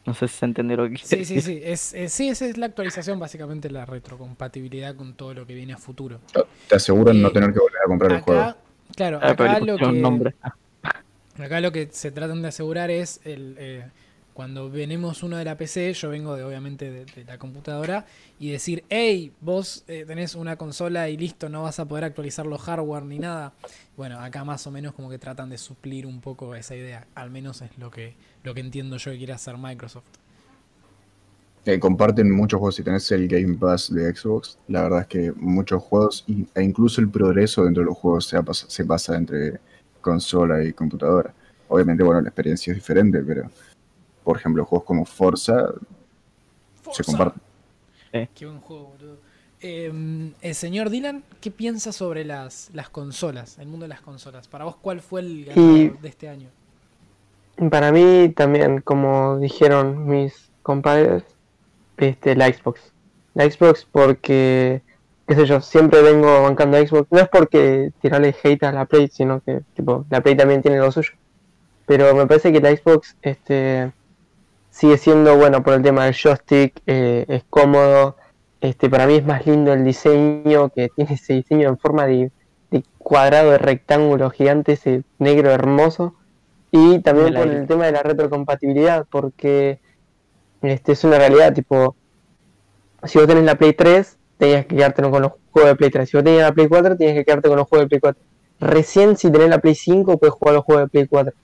No sé si se entiende lo que Sí, sí, sí. Es, sí, esa es la actualización, básicamente la retrocompatibilidad con todo lo que viene a futuro. Te aseguran no eh, tener que volver a comprar el juego. Claro, ah, acá lo que. Acá lo que se tratan de asegurar es el. Eh, cuando venimos uno de la PC, yo vengo de obviamente de, la computadora, y decir, hey, vos eh, tenés una consola y listo, no vas a poder actualizar los hardware ni nada. Bueno, acá más o menos como que tratan de suplir un poco esa idea. Al menos es lo que, lo que entiendo yo que quiere hacer Microsoft. Eh, comparten muchos juegos. Si tenés el Game Pass de Xbox, la verdad es que muchos juegos, e incluso el progreso dentro de los juegos se, se pasa entre consola y computadora. Obviamente, bueno, la experiencia es diferente, pero por ejemplo, juegos como Forza, se comparten. Qué buen juego, boludo. Em, el señor Dylan, ¿qué piensa sobre las, las consolas, el mundo de las consolas? Para vos, ¿cuál fue el ganador de este año? Para mí también, como dijeron mis compadres, este, la Xbox. La Xbox porque, qué sé yo, siempre vengo bancando a Xbox. No es porque tirarle hate a la Play, sino que tipo, la Play también tiene lo suyo. Pero me parece que la Xbox este, sigue siendo bueno por el tema del joystick, eh, es cómodo. Este, para mí es más lindo el diseño, que tiene ese diseño en forma de, de cuadrado, de rectángulo gigante, ese negro hermoso. Y también por el tema de la retrocompatibilidad, porque este, es una realidad, tipo, si vos tenés la Play 3, tenías que quedarte con los juegos de Play 3. Si vos tenías la Play 4, tenías que quedarte con los juegos de Play 4. Recién si tenés la Play 5, puedes jugar los juegos de Play 4.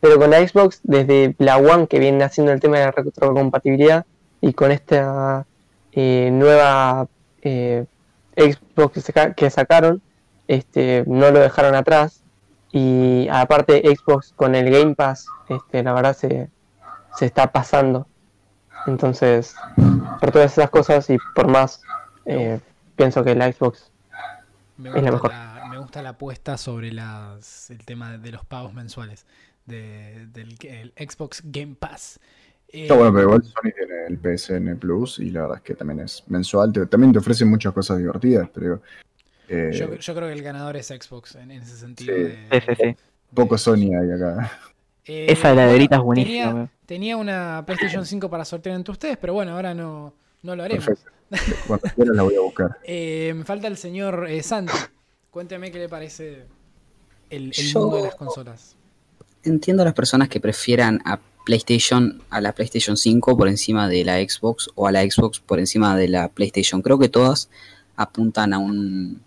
Pero con la Xbox, desde la One, que viene haciendo el tema de la retrocompatibilidad, y con esta eh, nueva eh, Xbox que sacaron, este, no lo dejaron atrás. Y aparte Xbox con el Game Pass, este, la verdad se, se está pasando. Entonces, por todas esas cosas y por más, eh, pienso que la Xbox es la mejor. me gusta la apuesta sobre las, el tema de los pagos mensuales de, del Xbox Game Pass. Está bueno, pero igual Sony tiene el PSN Plus y la verdad es que también es mensual. también te ofrece muchas cosas divertidas, pero. Eh, yo, creo que el ganador es Xbox en, ese sentido. Poco Sony hay acá. Eh, Esa heladerita es buenísima. Tenía, una PlayStation 5 para sortear entre ustedes, pero bueno, ahora no, no lo haremos. Cuando quiera la voy a buscar. Eh, me falta el señor Santi. Cuénteme qué le parece el, mundo de las consolas entiendo a las personas que prefieran a PlayStation a la PlayStation 5 por encima de la Xbox o a la Xbox por encima de la PlayStation. Creo que todas apuntan a un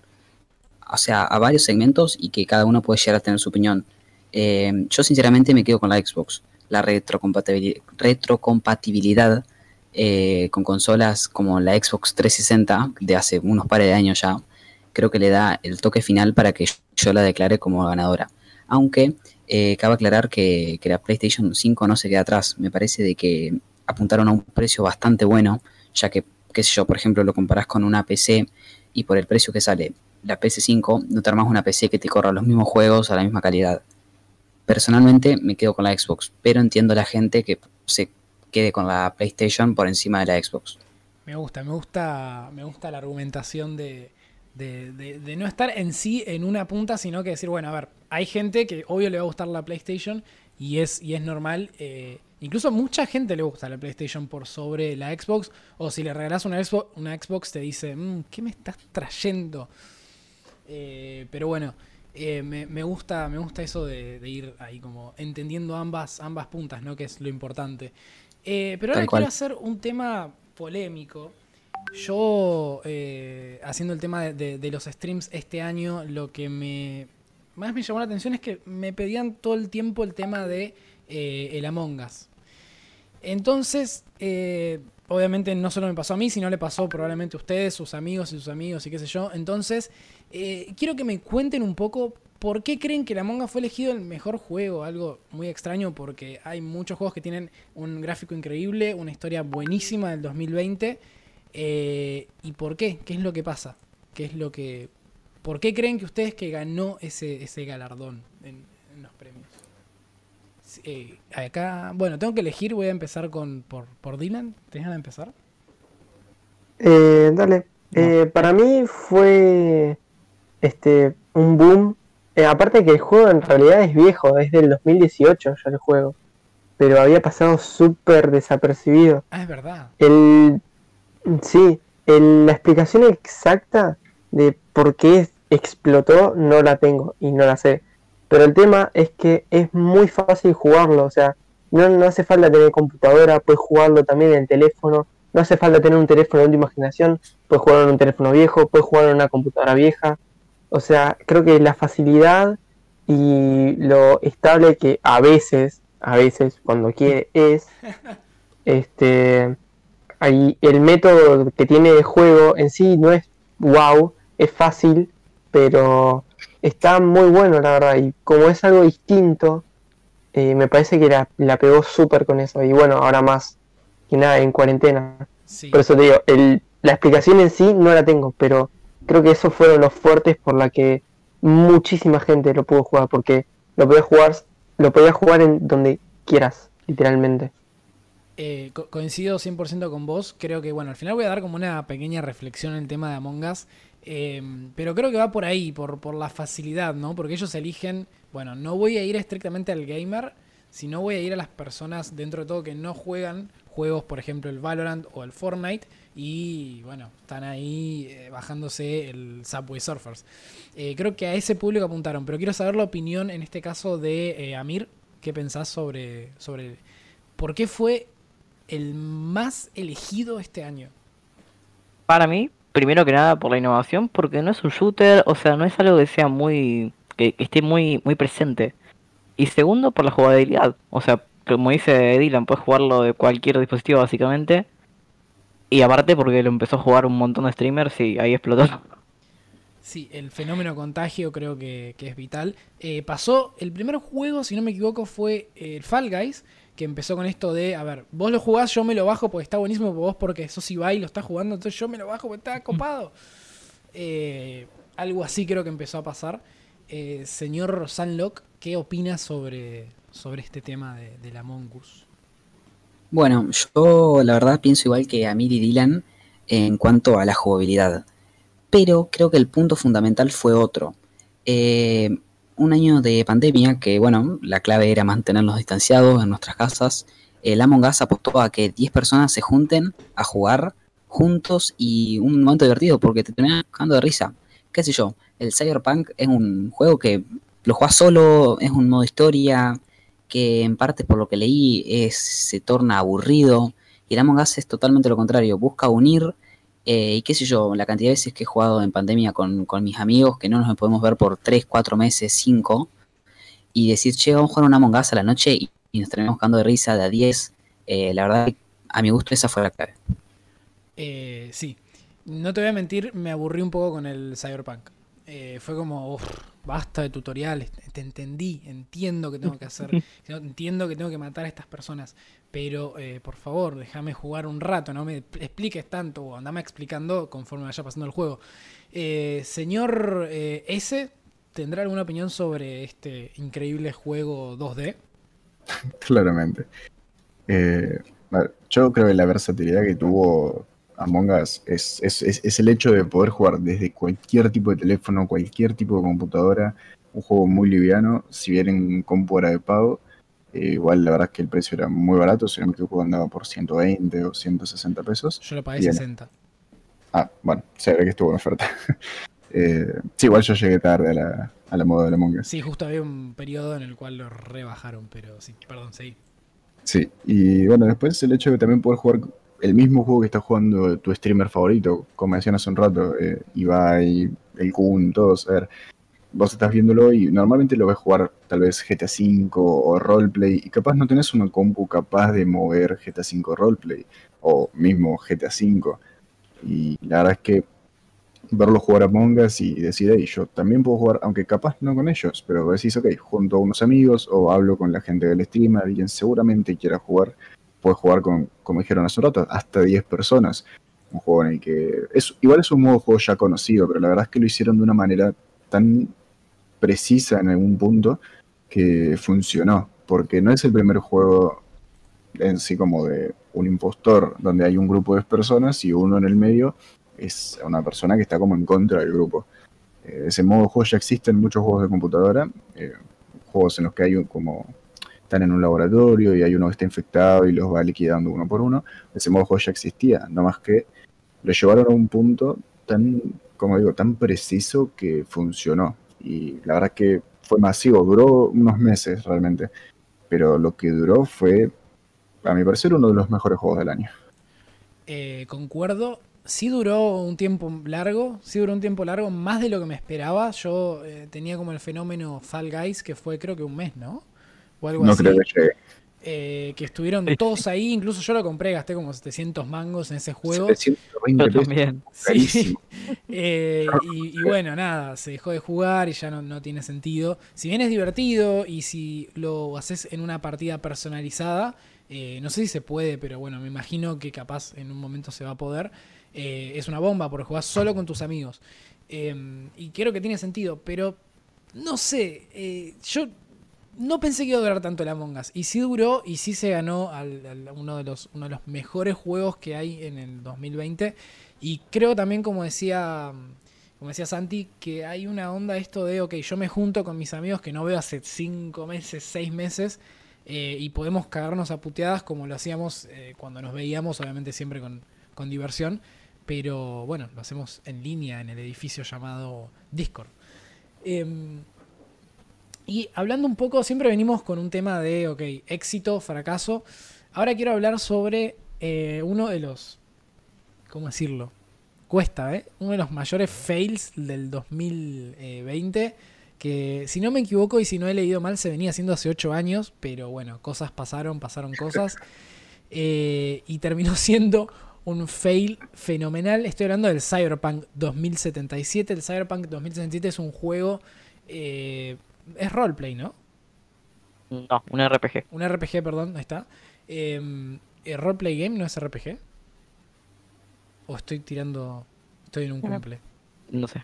o sea, a varios segmentos y que cada uno puede llegar a tener su opinión. Eh, yo sinceramente me quedo con la Xbox. La retrocompatibilidad, retrocompatibilidad eh, con consolas como la Xbox 360 de hace unos pares de años ya, creo que le da el toque final para que yo la declare como ganadora. Aunque eh, cabe aclarar que, la PlayStation 5 no se queda atrás. Me parece de que apuntaron a un precio bastante bueno, ya que, qué sé yo, por ejemplo, lo comparás con una PC y por el precio que sale la PS5, no te armas una PC que te corra los mismos juegos a la misma calidad. Personalmente me quedo con la Xbox, pero entiendo a la gente que se quede con la PlayStation por encima de la Xbox. Me gusta, me gusta, me gusta la argumentación de, de, no estar en sí en una punta, sino que decir, bueno, a ver, hay gente que obvio le va a gustar la PlayStation y es, y es normal. Eh, incluso mucha gente le gusta la PlayStation por sobre la Xbox. O si le regalas una Xbox, una Xbox te dice, mm, ¿qué me estás trayendo? Eh, pero bueno, eh, me, gusta, me gusta eso de, ir ahí como entendiendo ambas, ambas puntas, ¿no? Que es lo importante. pero ahora quiero hacer un tema polémico yo, eh, haciendo el tema de, los streams este año, lo que me más me llamó la atención es que me pedían todo el tiempo el tema de eh, el Among Us. Entonces, eh, obviamente no solo me pasó a mí, sino le pasó probablemente a ustedes, sus amigos y sus amigos y qué sé yo. Entonces, quiero que me cuenten un poco por qué creen que el Among Us fue elegido el mejor juego. Algo muy extraño porque hay muchos juegos que tienen un gráfico increíble, una historia buenísima del 2020 eh, ¿Y por qué? ¿Qué es lo que pasa? ¿Qué es lo que, ¿Por qué creen que ustedes que ganó ese, ese galardón en, los premios? Eh, acá, bueno, tengo que elegir, voy a empezar con por, por Dylan. ¿Te a empezar? Eh, dale. para mí fue este un boom. aparte que el juego en realidad es viejo, es del 2018 ya el juego. Pero había pasado súper desapercibido. Ah, es verdad. El Sí, la explicación exacta de por qué explotó no la tengo y no la sé. Pero el tema es que es muy fácil jugarlo, o sea, no, no hace falta tener computadora, puedes jugarlo también en teléfono, no hace falta tener un teléfono de última generación, puedes jugarlo en un teléfono viejo, puedes jugarlo en una computadora vieja. O sea, creo que la facilidad y lo estable que a veces, a veces, cuando quiere, es, este, Ahí, el método que tiene de juego en sí no es wow, es fácil, pero está muy bueno, la verdad. Y como es algo distinto, eh, me parece que la, pegó súper con eso. Y bueno, ahora más que nada en cuarentena. Por eso te digo, el, la explicación en sí no la tengo, pero creo que esos fueron los fuertes por la que muchísima gente lo pudo jugar, porque lo podías jugar, lo podías jugar en donde quieras, literalmente. Eh, coincido 100% con vos. Creo que, bueno, al final voy a dar como una pequeña reflexión en el tema de Among Us. Em, pero creo que va por ahí, por, por la facilidad, ¿no? Porque ellos eligen, bueno, no voy a ir estrictamente al gamer, sino voy a ir a las personas dentro de todo que no juegan juegos, por ejemplo, el Valorant o el Fortnite, y bueno, están ahí eh, bajándose el Subway Surfers. Eh, creo que a ese público apuntaron, pero quiero saber la opinión en este caso de eh, Amir, ¿qué pensás sobre, sobre por qué fue el más elegido este año? Para mí, primero que nada por la innovación, porque no es un shooter, o sea, no es algo que sea muy, que, esté muy, muy presente. Y segundo, por la jugabilidad, o sea, como dice Dylan, puedes jugarlo de cualquier dispositivo básicamente y aparte porque lo empezó a jugar un montón de streamers y ahí explotó. Sí, el fenómeno contagio creo que, es vital. Eh, pasó, el primer juego, si no me equivoco, fue el eh, Fall Guys, que empezó con esto de, a ver, vos lo jugás, yo me lo bajo porque está buenísimo, vos porque sos Ibai lo está jugando, entonces yo me lo bajo porque está copado. Eh, algo así creo que empezó a pasar. señor Sanlock, ¿qué opinas sobre, sobre este tema de, de la Among Us? Bueno, yo la verdad pienso igual que Amir y Dylan en cuanto a la jugabilidad. Pero creo que el punto fundamental fue otro. Eh, un año de pandemia que, bueno, la clave era mantenernos distanciados en nuestras casas. El Among Us apostó a que 10 personas se junten a jugar juntos y un momento divertido porque te terminan cagando de risa. ¿Qué sé yo? El Cyberpunk es un juego que lo juegas solo, es un modo historia, que en parte por lo que leí es, se torna aburrido. Y el Among Us es totalmente lo contrario, busca unir. Eh, y qué sé yo, la cantidad de veces que he jugado en pandemia con, mis amigos, que no nos podemos ver por 3, 4 meses, 5, y decir, che, vamos a jugar un Among Us a la noche y, nos terminamos buscando de risa de a 10. Eh, la verdad, a mi gusto, esa fue la clave. Eh, sí, no te voy a mentir, me aburrí un poco con el Cyberpunk. fue como, basta de tutoriales, te entendí, entiendo que tengo que hacer, entiendo que tengo que matar a estas personas, pero eh, por favor, déjame jugar un rato, no me expliques tanto o andame explicando conforme vaya pasando el juego. Eh, señor eh, S, ¿tendrá alguna opinión sobre este increíble juego 2D? Claramente. yo creo que la versatilidad que tuvo Among Us es, es, el hecho de poder jugar desde cualquier tipo de teléfono, cualquier tipo de computadora, un juego muy liviano, si bien en compu era de pago, eh, igual la verdad es que el precio era muy barato, si no me equivoco andaba por 120 o 160 pesos. Yo lo pagué 60. Ah, bueno, se ve que estuvo en oferta. eh, sí, igual yo llegué tarde a la, a la moda de Among Us. Sí, justo había un periodo en el cual lo rebajaron, pero sí, perdón, seguí. Sí, y bueno, después el hecho de también poder jugar el mismo juego que está jugando tu streamer favorito, como decían hace un rato, eh, Ibai, el Kun, todos, a ver, vos estás viéndolo y normalmente lo ves jugar tal vez GTA V o roleplay y capaz no tenés una compu capaz de mover GTA V roleplay o mismo GTA V. Y la verdad es que verlo jugar a Mongas y decir, hey, yo también puedo jugar, aunque capaz no con ellos, pero decís, ok, junto a unos amigos o hablo con la gente del streamer, alguien seguramente quiera jugar puedes jugar con, como dijeron hace un rato, hasta 10 personas. Un juego en el que. Es, igual es un modo juego ya conocido, pero la verdad es que lo hicieron de una manera tan precisa en algún punto que funcionó. Porque no es el primer juego en sí como de un impostor, donde hay un grupo de personas y uno en el medio es una persona que está como en contra del grupo. Eh, ese modo de juego ya existe en muchos juegos de computadora, eh, juegos en los que hay como están en un laboratorio y hay uno que está infectado y los va liquidando uno por uno. Ese modo juego ya existía, no más que lo llevaron a un punto tan, como digo, tan preciso que funcionó. Y la verdad que fue masivo, duró unos meses realmente, pero lo que duró fue, a mi parecer, uno de los mejores juegos del año. Eh, concuerdo, sí duró un tiempo largo, sí duró un tiempo largo, más de lo que me esperaba. Yo eh, tenía como el fenómeno Fall Guys, que fue creo que un mes, ¿no? o algo no Creo que, eh, que estuvieron todos ahí, incluso yo lo compré, gasté como 700 mangos en ese juego. 720 también. Sí. Eh, y, bueno, nada, se dejó de jugar y ya no, tiene sentido. Si bien es divertido y si lo haces en una partida personalizada, eh, no sé si se puede, pero bueno, me imagino que capaz en un momento se va a poder. es una bomba porque jugás solo con tus amigos. y creo que tiene sentido, pero no sé, yo no pensé que iba a durar tanto el Among Us. Y sí duró y sí se ganó uno, de los, uno de los mejores juegos que hay en el 2020. Y creo también, como decía, como decía Santi, que hay una onda esto de, ok, yo me junto con mis amigos que no veo hace 5 meses, 6 meses. Eh, y podemos cagarnos a puteadas como lo hacíamos eh, cuando nos veíamos, obviamente siempre con, con diversión. Pero bueno, lo hacemos en línea en el edificio llamado Discord. Em, y hablando un poco, siempre venimos con un tema de, ok, éxito, fracaso. Ahora quiero hablar sobre eh, uno de los, ¿cómo decirlo? Cuesta, ¿eh? Uno de los mayores fails del 2020. Que si no me equivoco y si no he leído mal, se venía haciendo hace 8 años. Pero bueno, cosas pasaron, pasaron cosas. Eh, y terminó siendo un fail fenomenal. Estoy hablando del Cyberpunk 2077. El Cyberpunk 2077 es un juego eh, es roleplay, ¿no? No, un RPG. Un RPG, perdón, ahí está. Eh, ¿Roleplay game no es RPG? ¿O estoy tirando... Estoy en un cumple? No sé.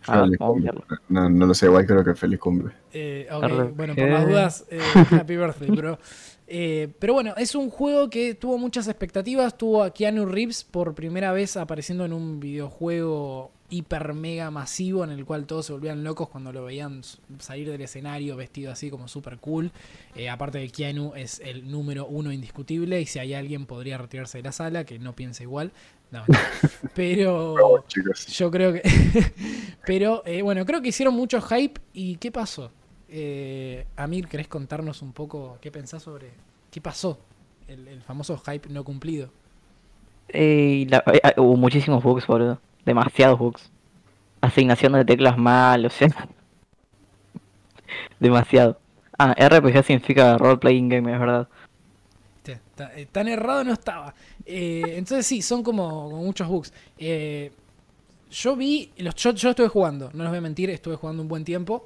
no, no, lo sé, igual creo que feliz cumple. Eh, bueno, por las dudas, eh, happy birthday, bro. Eh, pero bueno, es un juego que tuvo muchas expectativas. Tuvo a Keanu Reeves por primera vez apareciendo en un videojuego hiper mega masivo en el cual todos se volvían locos cuando lo veían salir del escenario vestido así como super cool. Eh, aparte de Keanu es el número uno indiscutible y si hay alguien podría retirarse de la sala que no piensa igual. pero yo creo que... pero eh, bueno, creo que hicieron mucho hype y ¿qué pasó? Eh, Amir, ¿querés contarnos un poco qué pensás sobre qué pasó? El, famoso hype no cumplido. Eh, hubo muchísimos bugs, boludo demasiados bugs. Asignación de teclas mal, o sea. Demasiado. Ah, RPG significa Role Playing Game, es verdad. Eh, tan errado no estaba. Eh, entonces sí, son como, muchos bugs. Eh, yo vi, los, yo, yo, estuve jugando, no les voy a mentir, estuve jugando un buen tiempo.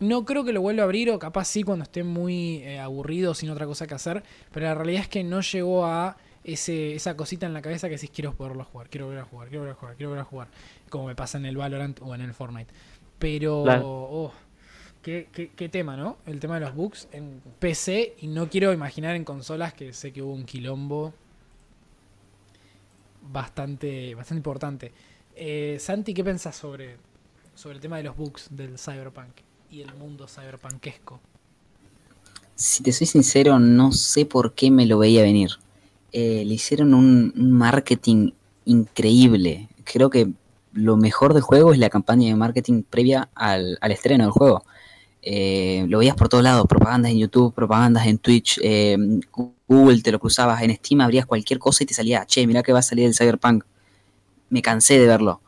no creo que lo vuelva a abrir o capaz sí cuando esté muy aburrido sin otra cosa que hacer, pero la realidad es que no llegó a ese, esa cosita en la cabeza que decís quiero poderlo jugar, quiero volver a jugar, quiero volver a jugar, quiero volver a jugar, como me pasa en el Valorant o en el Fortnite. Pero, oh, qué, qué, tema, ¿no? El tema de los bugs en PC y no quiero imaginar en consolas que sé que hubo un quilombo bastante, bastante importante. Eh, Santi, ¿qué pensás sobre, sobre el tema de los bugs del Cyberpunk y el mundo cyberpunkesco? Si te soy sincero, no sé por qué me lo veía venir. Eh, le hicieron un, marketing increíble. Creo que lo mejor del juego es la campaña de marketing previa al, estreno del juego. Eh, lo veías por todos lados, propagandas en YouTube, propagandas en Twitch, eh, Google te lo cruzabas, en Steam abrías cualquier cosa y te salía, che, mira que va a salir el Cyberpunk. Me cansé de verlo.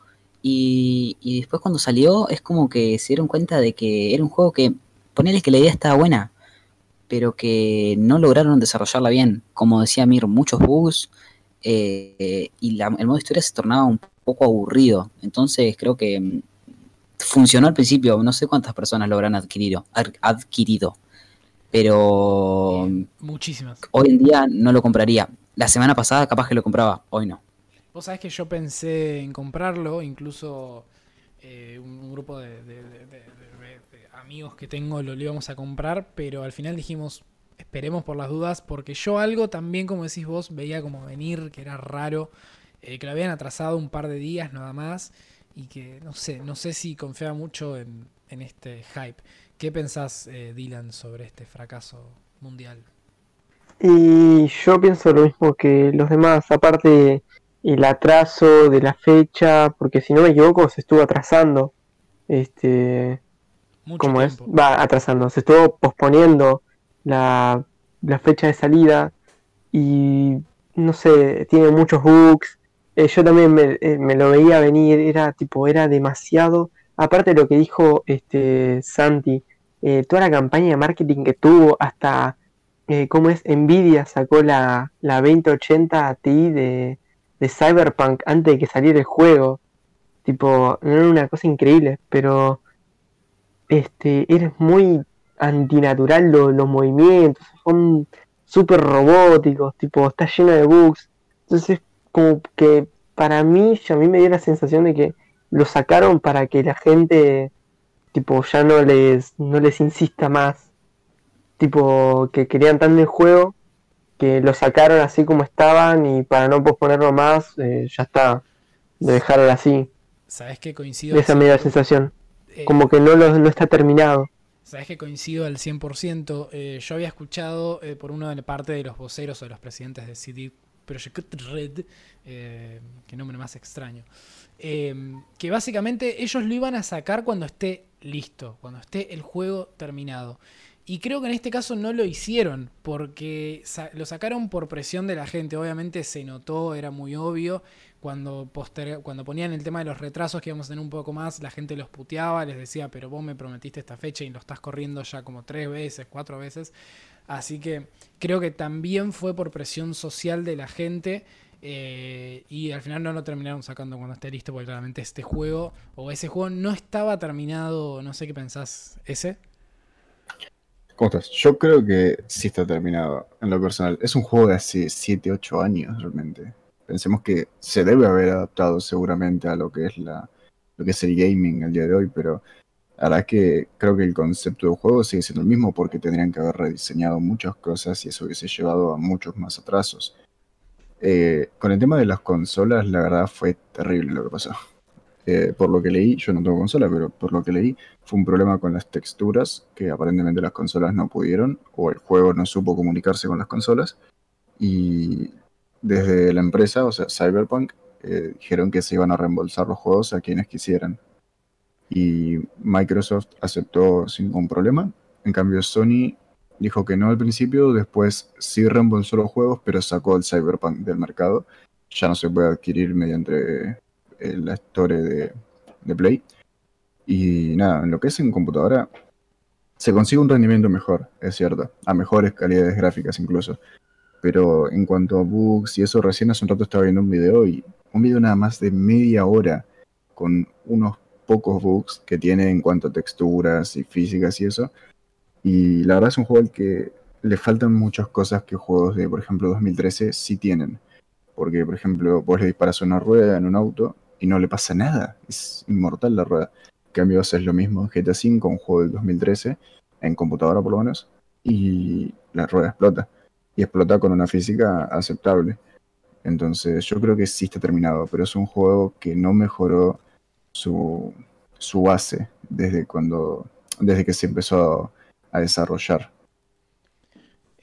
Y, y después cuando salió es como que se dieron cuenta de que era un juego que, ponerles que la idea estaba buena, pero que no lograron desarrollarla bien. Como decía Mir, muchos bugs eh, y el modo historia se tornaba un poco aburrido. Entonces creo que mm, funcionó al principio, no sé cuántas personas lo habrán adquirido, adquirido pero muchísimas. Hoy en día no lo compraría. La semana pasada capaz que lo compraba, hoy no. Vos sabés que yo pensé en comprarlo, incluso eh, un, grupo de amigos que tengo lo, íbamos a comprar, pero al final dijimos, esperemos por las dudas, porque yo algo también, como decís vos, veía como venir, que era raro, eh, que lo habían atrasado un par de días nada más, y que no sé, no sé si confiaba mucho en, este hype. ¿Qué pensás, eh, Dylan, sobre este fracaso mundial? Y yo pienso lo mismo que los demás, aparte el atraso de la fecha, porque si no me equivoco se estuvo atrasando. Este, como es, va atrasando, se estuvo posponiendo la, fecha de salida y no sé, tiene muchos bugs. Eh, yo también eh, me, lo veía venir, era tipo, era demasiado. Aparte de lo que dijo este Santi, eh, toda la campaña de marketing que tuvo, hasta cómo es, Nvidia sacó la, la 2080 Ti de, de Cyberpunk antes de que saliera el juego. Tipo, no era una cosa increíble, pero este, eres muy antinatural los movimientos, son súper robóticos, tipo, está lleno de bugs. Entonces, como que para mí, a mí me dio la sensación de que lo sacaron para que la gente, tipo, ya no les, no les insista más. tipo que querían tanto el juego que lo sacaron así como estaban y para no posponerlo más, eh, ya está, lo dejaron así. ¿Sabes qué coincido? Esa media sensación. Eh, como que no, lo, no está terminado. Sabes que coincido al 100%. Eh, yo había escuchado por una parte de los voceros o de los presidentes de CD Projekt Red, qué nombre más extraño, que básicamente ellos lo iban a sacar cuando esté listo, cuando esté el juego terminado. Y creo que en este caso no lo hicieron, porque lo sacaron por presión de la gente. Obviamente se notó, era muy obvio. Cuando, cuando ponían el tema de los retrasos que íbamos a tener un poco más, la gente los puteaba, les decía, pero vos me prometiste esta fecha y lo estás corriendo ya como tres veces, cuatro veces. Así que creo que también fue por presión social de la gente. Eh, y al final no lo terminaron sacando cuando esté listo, porque claramente este juego o ese juego no estaba terminado. No sé qué pensás, ese. ¿Cómo estás? Yo creo que sí está terminado en lo personal. Es un juego de hace 7, 8 años realmente. Pensemos que se debe haber adaptado seguramente a lo que es la lo que es el gaming el día de hoy, pero la verdad es que creo que el concepto del juego sigue siendo el mismo porque tendrían que haber rediseñado muchas cosas y eso hubiese llevado a muchos más atrasos. Eh, con el tema de las consolas, la verdad fue terrible lo que pasó. Eh, por lo que leí, yo no tengo consola, pero por lo que leí, fue un problema con las texturas, que aparentemente las consolas no pudieron, o el juego no supo comunicarse con las consolas. Y desde la empresa, o sea, Cyberpunk, eh, dijeron que se iban a reembolsar los juegos a quienes quisieran. Y Microsoft aceptó sin ningún problema. En cambio, Sony dijo que no al principio, después sí reembolsó los juegos, pero sacó el Cyberpunk del mercado. Ya no se puede adquirir mediante eh, la Store de, de, Play. Y nada, en lo que es en computadora, se consigue un rendimiento mejor, es cierto, a mejores calidades gráficas incluso. Pero en cuanto a bugs y eso, recién hace un rato estaba viendo un video y un video nada más de media hora con unos pocos bugs que tiene en cuanto a texturas y físicas y eso y la verdad es un juego al que le faltan muchas cosas que juegos de, por ejemplo, 2013 sí tienen. Porque, por ejemplo, vos le disparas una rueda en un auto y no le pasa nada. Es inmortal la rueda. En cambio, haces lo mismo en GTA V, un juego del 2013, en computadora por lo menos, y la rueda explota. Y explota con una física aceptable. Entonces, yo creo que sí está terminado, pero es un juego que no mejoró su, su base desde cuando desde que se empezó a desarrollar.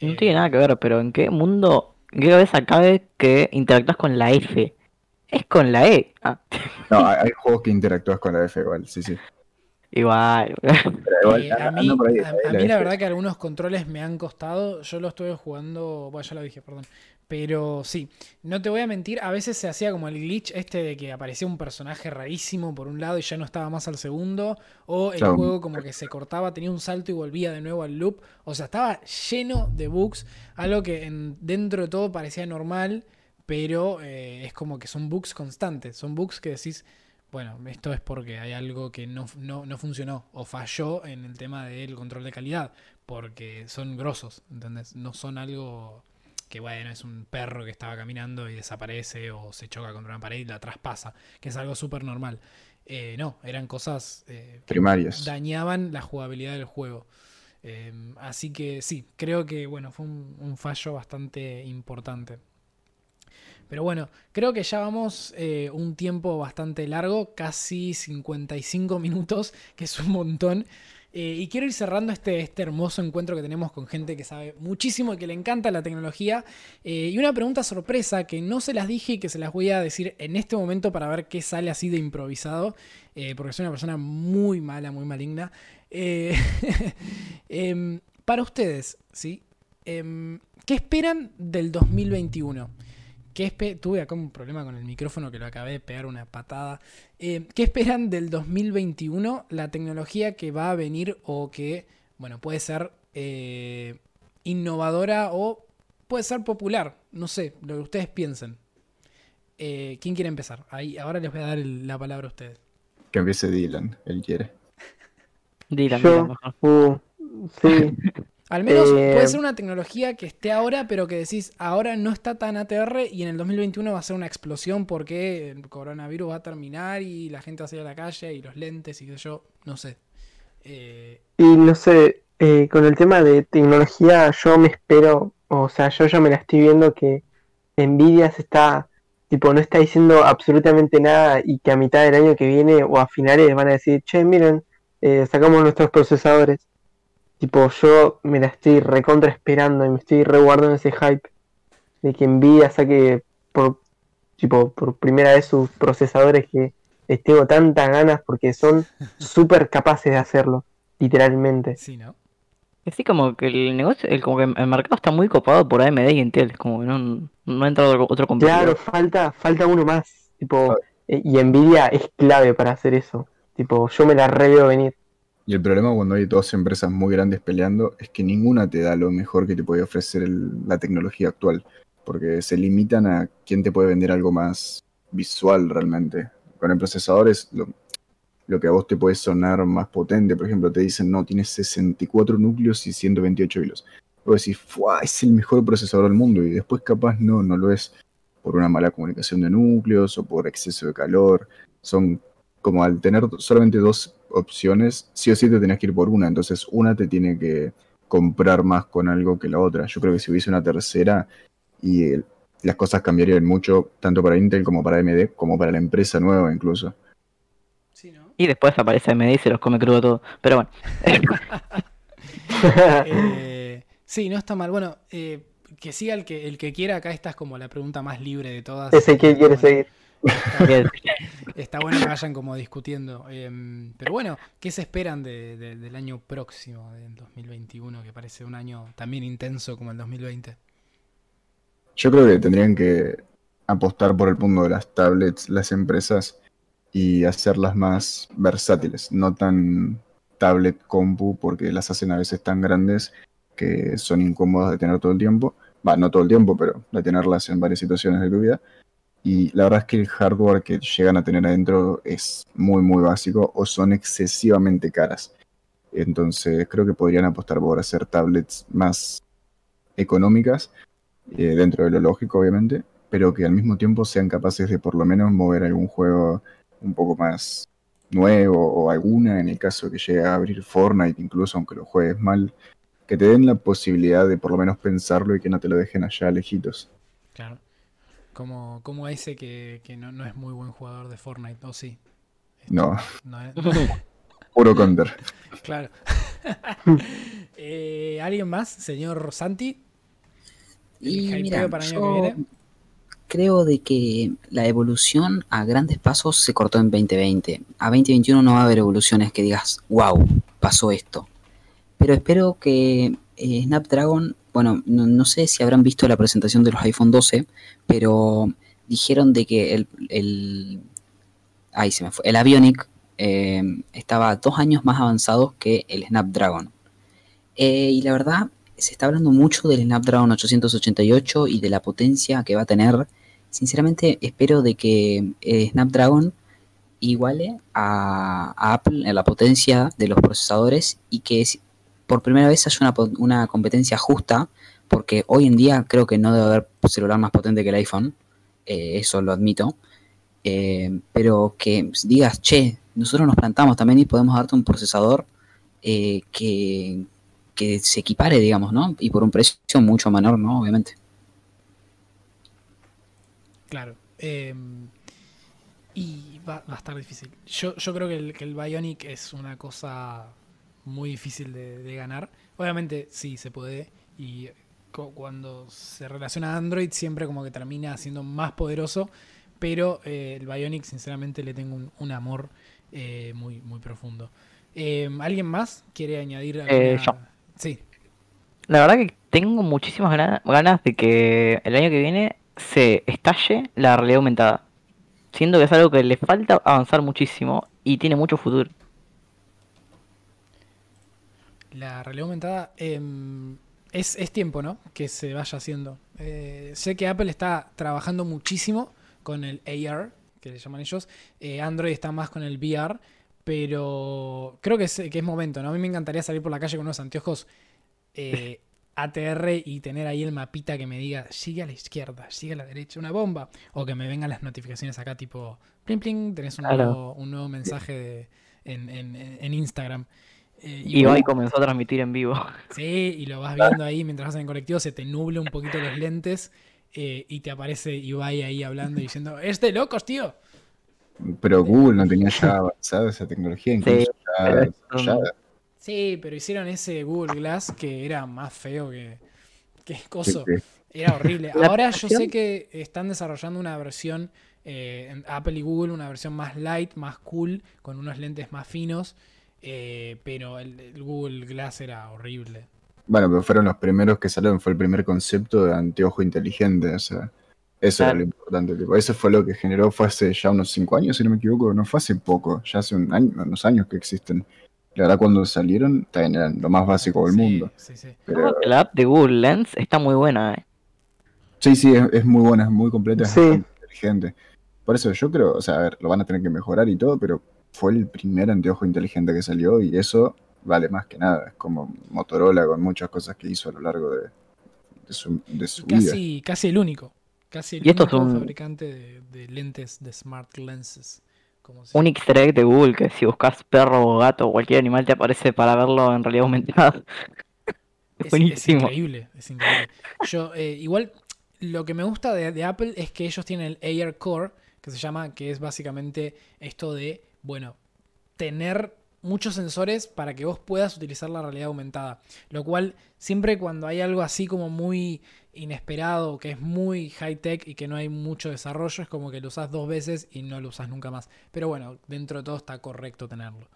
No tiene nada que ver, pero ¿en qué mundo, qué cabeza cabe que interactúas con la F? Es con la E. Ah. No, hay, juegos que interactúas con la F igual, sí, sí. Igual. a mí, la verdad que algunos controles me han costado. Yo lo estuve jugando, bueno, ya lo dije, perdón. Pero sí, no te voy a mentir, a veces se hacía como el glitch este de que aparecía un personaje rarísimo por un lado y ya no estaba más al segundo, o el juego como que se cortaba, tenía un salto y volvía de nuevo al loop, o sea, estaba lleno de bugs, algo que en, dentro de todo parecía normal, pero eh, es como que son bugs constantes, son bugs que decís, bueno, esto es porque hay algo que no, no, no funcionó o falló en el tema del control de calidad, porque son grosos, ¿entendés? No son algo que bueno, es un perro que estaba caminando y desaparece o se choca contra una pared y la traspasa, que es algo súper normal. Eh, no, eran cosas eh, primarias. Dañaban la jugabilidad del juego. Eh, así que sí, creo que bueno, fue un, fallo bastante importante. Pero bueno, creo que ya vamos un tiempo bastante largo, casi 55 minutos, que es un montón. Eh, y quiero ir cerrando este, este hermoso encuentro que tenemos con gente que sabe muchísimo y que le encanta la tecnología. Eh, y una pregunta sorpresa que no se las dije y que se las voy a decir en este momento para ver qué sale así de improvisado. Eh, porque soy una persona muy mala, muy maligna. Em, para ustedes, ¿sí? Em, ¿Qué esperan del 2021? Tuve acá un problema con el micrófono que lo acabé de pegar una patada. Eh, ¿Qué esperan del 2021? La tecnología que va a venir o que, bueno, puede ser eh, innovadora o puede ser popular. No sé, lo que ustedes piensen. Eh, ¿Quién quiere empezar? Ahí, ahora les voy a dar la palabra a ustedes. Que empiece Dylan, él quiere. Dylan, Yo, uh, sí. Al menos puede eh, ser una tecnología que esté ahora, pero que decís, ahora no está tan ATR y en el 2021 va a ser una explosión porque el coronavirus va a terminar y la gente va a salir a la calle y los lentes y qué sé yo, no sé. Eh, y no sé, eh, con el tema de tecnología, yo me espero, o sea, yo ya me la estoy viendo que Nvidia se está, tipo, no está diciendo absolutamente nada y que a mitad del año que viene o a finales van a decir, che, miren, eh, sacamos nuestros procesadores. Tipo, yo me la estoy recontra esperando y me estoy reguardando ese hype de que Nvidia saque por, tipo, por primera vez sus procesadores que les tengo tantas ganas porque son súper capaces de hacerlo, literalmente. Sí, ¿no? Sí, como que el negocio, el, como que el mercado está muy copado por AMD y Intel, como que no, no ha entrado otro competidor. Claro, falta, falta uno más. Tipo, eh, y Nvidia es clave para hacer eso. Tipo, yo me la re veo venir. Y el problema cuando hay dos empresas muy grandes peleando es que ninguna te da lo mejor que te puede ofrecer la tecnología actual. Porque se limitan a quién te puede vender algo más visual realmente. Con el procesador es lo, lo que a vos te puede sonar más potente. Por ejemplo, te dicen, no, tienes 64 núcleos y 128 hilos. Vos decís, ¡fua! Es el mejor procesador del mundo. Y después capaz no, no lo es por una mala comunicación de núcleos o por exceso de calor. Son como al tener solamente dos opciones, sí o sí te tenés que ir por una. Entonces una te tiene que comprar más con algo que la otra. Yo creo que si hubiese una tercera y el- las cosas cambiarían mucho, tanto para Intel como para AMD, como para la empresa nueva incluso. Sí, ¿no? Y después aparece AMD y se los come crudo todo. Pero bueno, Eh, sí, no está mal. Bueno, eh, que siga el que, el que quiera. Acá esta es como la pregunta más libre de todas. Ese que quiere Bueno, seguir. Está bueno que vayan como discutiendo. Em, pero bueno, ¿qué se esperan de- de- del año próximo, del 2021, que parece un año también intenso como el 2020? Yo creo que tendrían que apostar por el punto de las tablets, las empresas, y hacerlas más versátiles, no tan tablet compu, porque las hacen a veces tan grandes que son incómodas de tener todo el tiempo. Va, no todo el tiempo, pero de tenerlas en varias situaciones de tu vida. Y la verdad es que el hardware que llegan a tener adentro es muy, muy básico o son excesivamente caras. Entonces creo que podrían apostar por hacer tablets más económicas eh, dentro de lo lógico, obviamente, pero que al mismo tiempo sean capaces de por lo menos mover algún juego un poco más nuevo o alguna, en el caso que llegue a abrir Fortnite, incluso aunque lo juegues mal, que te den la posibilidad de por lo menos pensarlo y que no te lo dejen allá lejitos. Claro. Como, como ese que, que no, no es muy buen jugador de Fortnite, ¿o sí? No, No es- puro counter. claro. Eh, ¿Alguien más? Señor Santi. ¿El Y mira, para yo que viene? creo de que la evolución a grandes pasos se cortó en 2020. A 2021 no va a haber evoluciones que digas, wow, pasó esto. Pero espero que eh, Snapdragon, bueno, no, sé si habrán visto la presentación de los iPhone 12, pero dijeron de que el, el se me fue, el Avionic eh, estaba dos años más avanzado que el Snapdragon. Eh, y la verdad, se está hablando mucho del Snapdragon 888 y de la potencia que va a tener. Sinceramente, espero de que eh, Snapdragon iguale a, a Apple en la potencia de los procesadores y que por primera vez haya una, una competencia justa, porque hoy en día creo que no debe haber celular más potente que el iPhone, eh, eso lo admito, eh, pero que digas, che, nosotros nos plantamos también y podemos darte un procesador eh, que, que se equipare, digamos, ¿no? Y por un precio mucho menor, ¿no? Obviamente. Claro. eh, y va, va a estar difícil. Yo, yo creo que el, que el Bionic es una cosa muy difícil de, de ganar. Obviamente sí se puede. Y cu- cuando se relaciona a Android siempre como que termina siendo más poderoso. Pero eh, el Bionic sinceramente le tengo un, un amor eh, muy, muy profundo. Eh, ¿Alguien más quiere añadir Eh, alguna- yo. Sí. La verdad que tengo muchísimas gana- ganas de que el año que viene se estalle la realidad aumentada. Siento que es algo que le falta avanzar muchísimo y tiene mucho futuro. La realidad aumentada em, es, es tiempo, ¿no? Que se vaya haciendo. Eh, sé que Apple está trabajando muchísimo con el AR, que le llaman ellos. Eh, Android está más con el VR, pero creo que es, que es momento, ¿no? A mí me encantaría salir por la calle con unos anteojos eh, ATR y tener ahí el mapita que me diga, sigue a la izquierda, sigue a la derecha, una bomba. O que me vengan las notificaciones acá tipo, pling, pling, tenés un, Claro. nuevo, un nuevo mensaje de- en, en- en Instagram. Eh, y Ibai comenzó a transmitir en vivo. Sí, y lo vas viendo ahí mientras vas en el colectivo, se te nubla un poquito los lentes eh, y te aparece Ibai ahí hablando y diciendo, ¡Es de locos, tío! Pero Google no tenía ya avanzada esa tecnología, incluso sí, pero hicieron ese Google Glass que era más feo que, que coso. Era horrible. Ahora yo sé que están desarrollando una versión eh, en Apple y Google, una versión más light, más cool, con unos lentes más finos. Eh, pero el, Google Glass era horrible. Bueno, pero fueron los primeros que salieron, fue el primer concepto de anteojo inteligente, o sea, eso era lo importante. eso fue lo que generó, fue hace ya unos 5 años, si no me equivoco, no fue hace poco, ya hace un año, unos años que existen. La verdad, cuando salieron, también eran lo más básico del mundo. Sí, sí. La app de Google Lens está muy buena, eh. Sí, sí, es, muy buena, es muy completa, es muy inteligente. Por eso yo creo, o sea, a ver, lo van a tener que mejorar y todo, pero fue el primer anteojo inteligente que salió y eso vale más que nada. Es como Motorola con muchas cosas que hizo a lo largo de, su, casi, vida. Casi el único. Casi el único fabricante de, lentes de smart lenses. un easter egg de Google que si buscas perro o gato o cualquier animal te aparece para verlo en realidad aumentada. es, buenísimo. Es increíble, es increíble. Yo, eh, igual, lo que me gusta de, Apple es que ellos tienen el Air Core, que se llama, que es básicamente esto de, bueno, tener muchos sensores para que vos puedas utilizar la realidad aumentada. Lo cual, siempre cuando hay algo así como muy inesperado, que es muy high tech y que no hay mucho desarrollo, es como que lo usas dos veces y no lo usas nunca más. Pero bueno, dentro de todo está correcto tenerlo.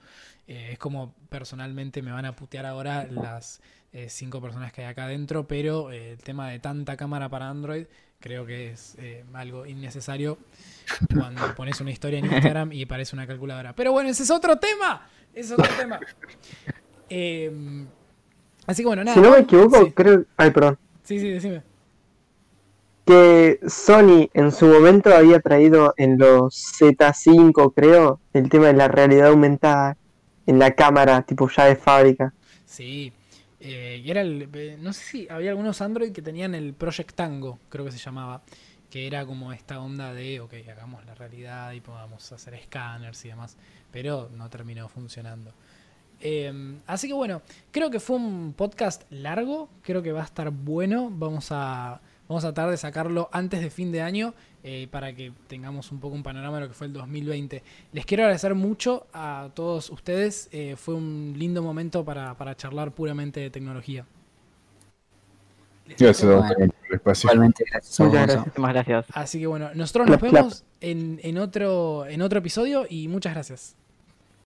Eh, es como personalmente me van a putear ahora las eh, cinco personas que hay acá adentro, pero eh, el tema de tanta cámara para Android creo que es algo innecesario cuando pones una historia en Instagram y parece una calculadora. Pero bueno, ese es otro tema. Ese es otro tema. Em, así que bueno, nada. Si no me equivoco, creo. Ay, perdón. Sí, sí, decime. Que Sony en su momento había traído en los Z5, creo, el tema de la realidad aumentada en la cámara, tipo ya de fábrica. Sí, eh, y era el. Eh, no sé si había algunos Android que tenían el Project Tango, creo que se llamaba. Que era como esta onda de, ok, hagamos la realidad y podamos hacer escáneres y demás. Pero no terminó funcionando. Em, así que bueno, creo que fue un podcast largo. Creo que va a estar bueno. Vamos a Vamos a tratar de sacarlo antes de fin de año eh, para que tengamos un poco un panorama de lo que fue el 2020. Les quiero agradecer mucho a todos ustedes. Eh, fue un lindo momento para, charlar puramente de tecnología. Gracias, Igualmente, gracias. Muchas gracias. Así que bueno, nosotros nos vemos en, en, otro, en otro episodio y muchas gracias.